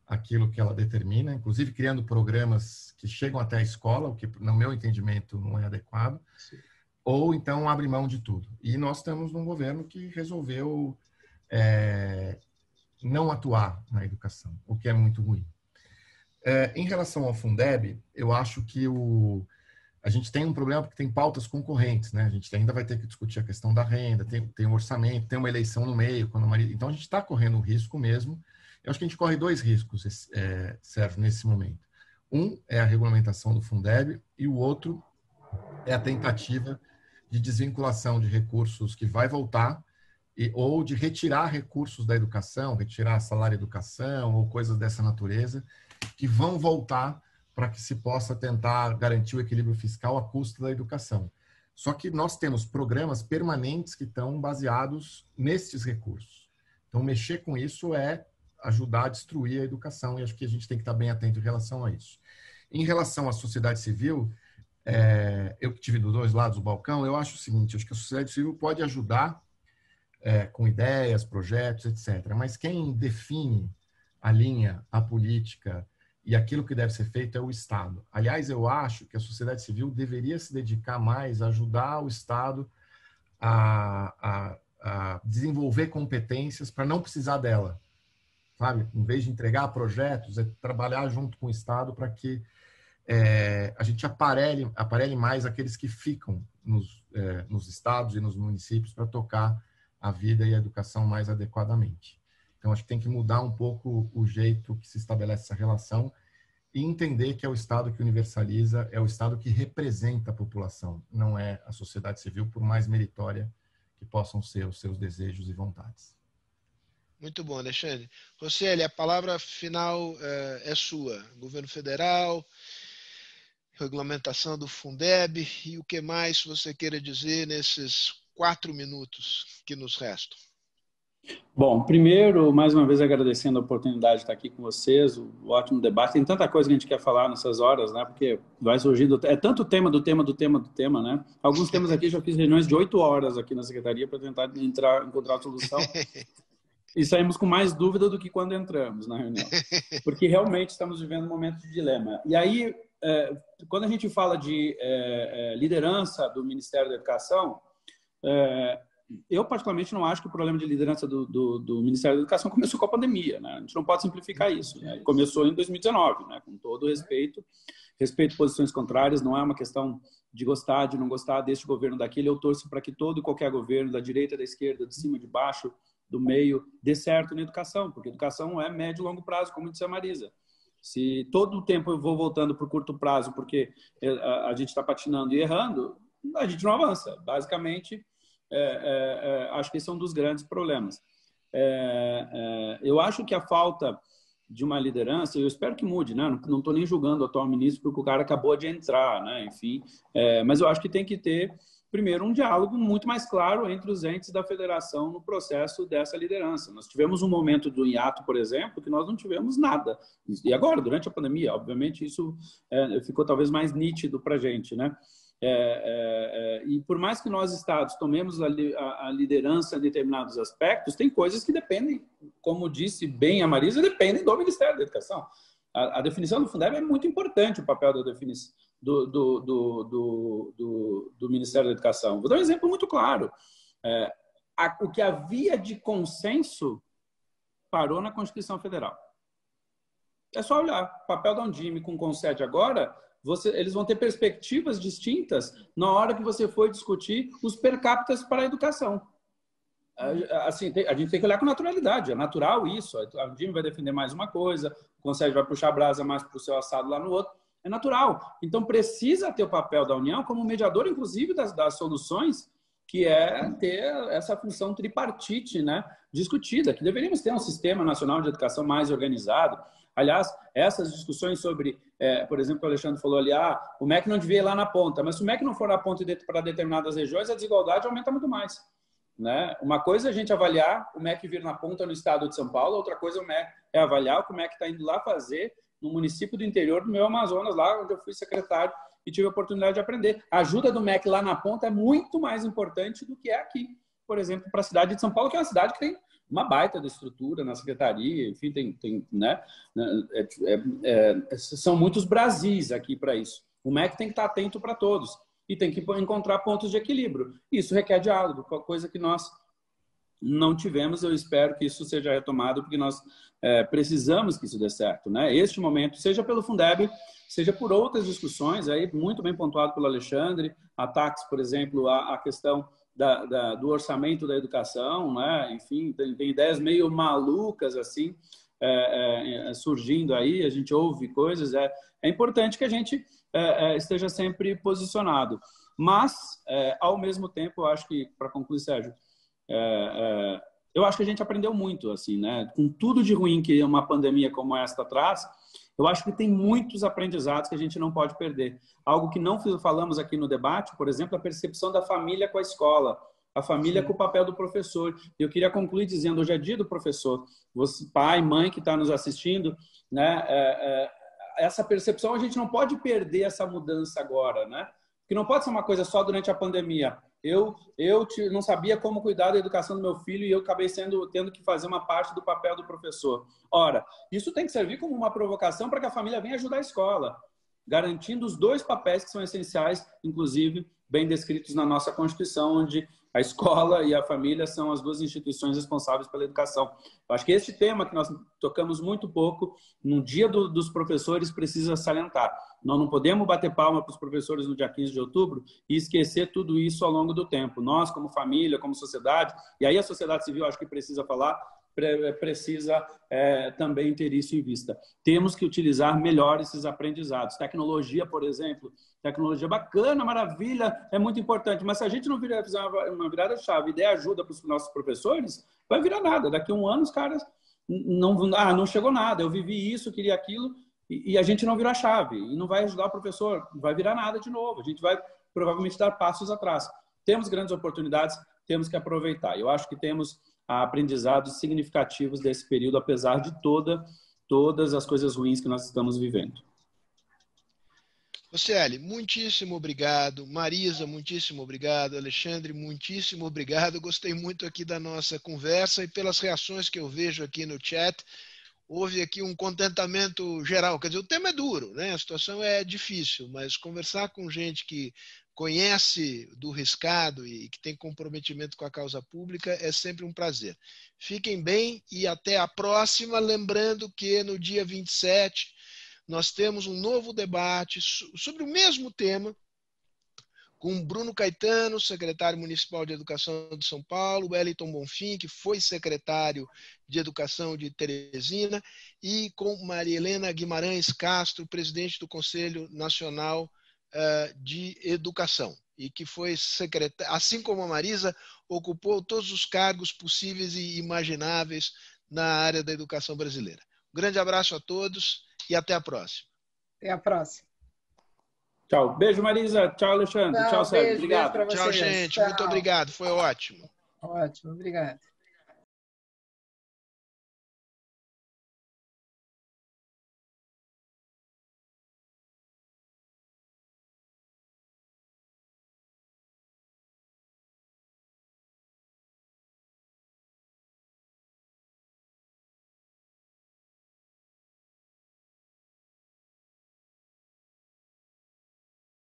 aquilo que ela determina, inclusive criando programas que chegam até a escola, o que, no meu entendimento, não é adequado, Sim. ou então abre mão de tudo. E nós estamos num governo que resolveu é, não atuar na educação, o que é muito ruim. É, em relação ao Fundeb, eu acho que o, a gente tem um problema porque tem pautas concorrentes, né? A gente ainda vai ter que discutir a questão da renda, tem, tem um orçamento, tem uma eleição no meio. Quando Maria... Então, a gente está correndo um risco mesmo. Eu acho que a gente corre dois riscos, é, Sérgio, nesse momento. Um é a regulamentação do Fundeb e o outro é a tentativa de desvinculação de recursos que vai voltar e, ou de retirar recursos da educação, retirar salário educação ou coisas dessa natureza, que vão voltar para que se possa tentar garantir o equilíbrio fiscal à custa da educação. Só que nós temos programas permanentes que estão baseados nesses recursos. Então, mexer com isso é ajudar a destruir a educação, e acho que a gente tem que estar bem atento em relação a isso. Em relação à sociedade civil, é, eu que tive dos dois lados do balcão, eu acho o seguinte: acho que a sociedade civil pode ajudar é, com ideias, projetos, etc. Mas quem define a linha, a política e aquilo que deve ser feito é o Estado. Aliás, eu acho que a sociedade civil deveria se dedicar mais a ajudar o Estado a, a, a desenvolver competências para não precisar dela, sabe? Em vez de entregar projetos, é trabalhar junto com o Estado para que é, a gente aparelhe, aparelhe mais aqueles que ficam nos, é, nos estados e nos municípios para tocar a vida e a educação mais adequadamente. Então, acho que tem que mudar um pouco o jeito que se estabelece essa relação e entender que é o Estado que universaliza, é o Estado que representa a população, não é a sociedade civil, por mais meritória que possam ser os seus desejos e vontades. Muito bom, Alexandre. Roseli, a palavra final é, é sua. Governo federal, regulamentação do Fundeb e o que mais você queira dizer nesses quatro minutos que nos restam. Bom, primeiro, mais uma vez agradecendo a oportunidade de estar aqui com vocês, o ótimo debate. Tem tanta coisa que a gente quer falar nessas horas, né? Porque vai surgindo. É tanto tema do tema do tema do tema, né? Alguns temas aqui já fiz reuniões de oito horas aqui na secretaria para tentar entrar, encontrar a solução. E saímos com mais dúvida do que quando entramos na reunião. Porque realmente estamos vivendo um momento de dilema. E aí, é, quando a gente fala de é, é, liderança do Ministério da Educação, eu particularmente não acho que o problema de liderança do, do, do, Ministério da Educação começou com a pandemia, né? A gente não pode simplificar isso. Né? Começou em 2019, né? Com todo respeito, respeito posições contrárias. Não é uma questão de gostar, de não gostar deste governo daquele. Eu torço para que todo e qualquer governo, da direita, da esquerda, de cima, de baixo, do meio, dê certo na educação, porque educação é médio e longo prazo, como disse a Marisa. Se todo o tempo eu vou voltando para o curto prazo porque é, a, gente está patinando e errando, a gente não avança. Basicamente, é, é, é, acho que esse é um dos grandes problemas. É, é, eu acho que a falta de uma liderança, eu espero que mude, né? Não estou nem julgando o atual ministro porque o cara acabou de entrar, né? Enfim, mas eu acho que tem que ter primeiro, um diálogo muito mais claro entre os entes da federação no processo dessa liderança. Nós tivemos um momento do hiato, por exemplo, que nós não tivemos nada. E agora, durante a pandemia, obviamente, isso ficou talvez mais nítido para a gente, né? É, é, é, e por mais que nós, Estados, tomemos a, a, liderança em determinados aspectos, tem coisas que dependem, como disse bem a Marisa, dependem do Ministério da Educação. A, a definição do Fundeb é muito importante, o papel do, do, do, do Ministério da Educação. Vou dar um exemplo muito claro. É, a, o que havia de consenso parou na Constituição Federal. É só olhar. O papel da Undime com o Concede agora, você, eles vão ter perspectivas distintas na hora que você for discutir os per capita para a educação. Assim, a gente tem que olhar com naturalidade. É natural isso. A Undime vai defender mais uma coisa, o Concede vai puxar a brasa mais para o seu assado lá no outro é natural. Então, precisa ter o papel da União como mediador, inclusive, das, das soluções, que é ter essa função tripartite né, discutida, que deveríamos ter um sistema nacional de educação mais organizado. Aliás, essas discussões sobre, é, por exemplo, o Alexandre falou ali, ah, o MEC não devia ir lá na ponta, mas se o MEC não for na ponta para determinadas regiões, a desigualdade aumenta muito mais. Né? Uma coisa é a gente avaliar o MEC vir na ponta no estado de São Paulo, outra coisa é o MEC é avaliar o que MEC está indo lá fazer no município do interior do meu Amazonas, lá onde eu fui secretário e tive a oportunidade de aprender. A ajuda do MEC lá na ponta é muito mais importante do que é aqui, por exemplo, para a cidade de São Paulo, que é uma cidade que tem uma baita de estrutura na secretaria, enfim, tem, tem né, né é, é, é, são muitos Brasis aqui para isso. O MEC tem que estar atento para todos e tem que encontrar pontos de equilíbrio. Isso requer diálogo, coisa que nós não tivemos. Eu espero que isso seja retomado, porque nós é, precisamos que isso dê certo. Né? Este momento, seja pelo Fundeb, seja por outras discussões, aí muito bem pontuado pelo Alexandre, ataques, por exemplo, à, questão da, da, do orçamento da educação, né? enfim, tem, tem ideias meio malucas assim é, é, surgindo aí, a gente ouve coisas, é, é importante que a gente é, é, esteja sempre posicionado. Mas, é, ao mesmo tempo, eu acho que, para concluir, Sérgio, é, é, eu acho que a gente aprendeu muito, assim, né? Com tudo de ruim que uma pandemia como esta traz, Eu acho que tem muitos aprendizados que a gente não pode perder. Algo que não falamos aqui no debate, por exemplo, a percepção da família com a escola a família Sim. com o papel do professor. Eu queria concluir dizendo, hoje é dia do professor. Você, pai, mãe que está nos assistindo, né, é, é, essa percepção a gente não pode perder essa mudança agora, né? Que não pode ser uma coisa só durante a pandemia. Eu, eu não sabia como cuidar da educação do meu filho e eu acabei sendo, tendo que fazer uma parte do papel do professor. Ora, isso tem que servir como uma provocação para que a família venha ajudar a escola, garantindo os dois papéis que são essenciais, inclusive bem descritos na nossa Constituição, onde a escola e a família são as duas instituições responsáveis pela educação. Eu acho que esse tema que nós tocamos muito pouco, no dia do, dos professores, precisa salientar. Nós não podemos bater palma para os professores no dia 15 de outubro e esquecer tudo isso ao longo do tempo. Nós, como família, como sociedade, e aí a sociedade civil acho que precisa falar, precisa é, também ter isso em vista. Temos que utilizar melhor esses aprendizados. Tecnologia, por exemplo, tecnologia bacana, maravilha, é muito importante, mas se a gente não virar, fizer uma virada chave e der ajuda para os nossos professores, vai virar nada. Daqui a um ano os caras não, ah, não chegou nada, eu vivi isso, queria aquilo, e, e a gente não virou a chave, e não vai ajudar o professor, vai virar nada de novo, a gente vai provavelmente dar passos atrás. Temos grandes oportunidades, temos que aproveitar. Eu acho que temos aprendizados significativos desse período, apesar de toda, todas as coisas ruins que nós estamos vivendo.Ocieli, muitíssimo obrigado. Marisa, muitíssimo obrigado. Alexandre, muitíssimo obrigado. Gostei muito aqui da nossa conversa e pelas reações que eu vejo aqui no chat. Houve aqui um contentamento geral. Quer dizer, o tema é duro, né? a situação é difícil, mas conversar com gente que conhece do riscado e que tem comprometimento com a causa pública, é sempre um prazer. Fiquem bem e até a próxima. Lembrando que no dia 27 nós temos um novo debate sobre o mesmo tema com Bruno Caetano, secretário municipal de Educação de São Paulo, Wellington Bonfim, que foi secretário de Educação de Teresina, e com Maria Helena Guimarães Castro, presidente do Conselho Nacional de Educação e que foi secretária, assim como a Marisa, ocupou todos os cargos possíveis e imagináveis na área da educação brasileira. Um grande abraço a todos e até a próxima. Até a próxima. Tchau. Beijo, Marisa. Tchau, Alexandre. Tchau, Tchau Sérgio. Obrigado. Beijo Tchau, gente. Tchau. Muito obrigado. Foi ótimo. Ótimo. Obrigado.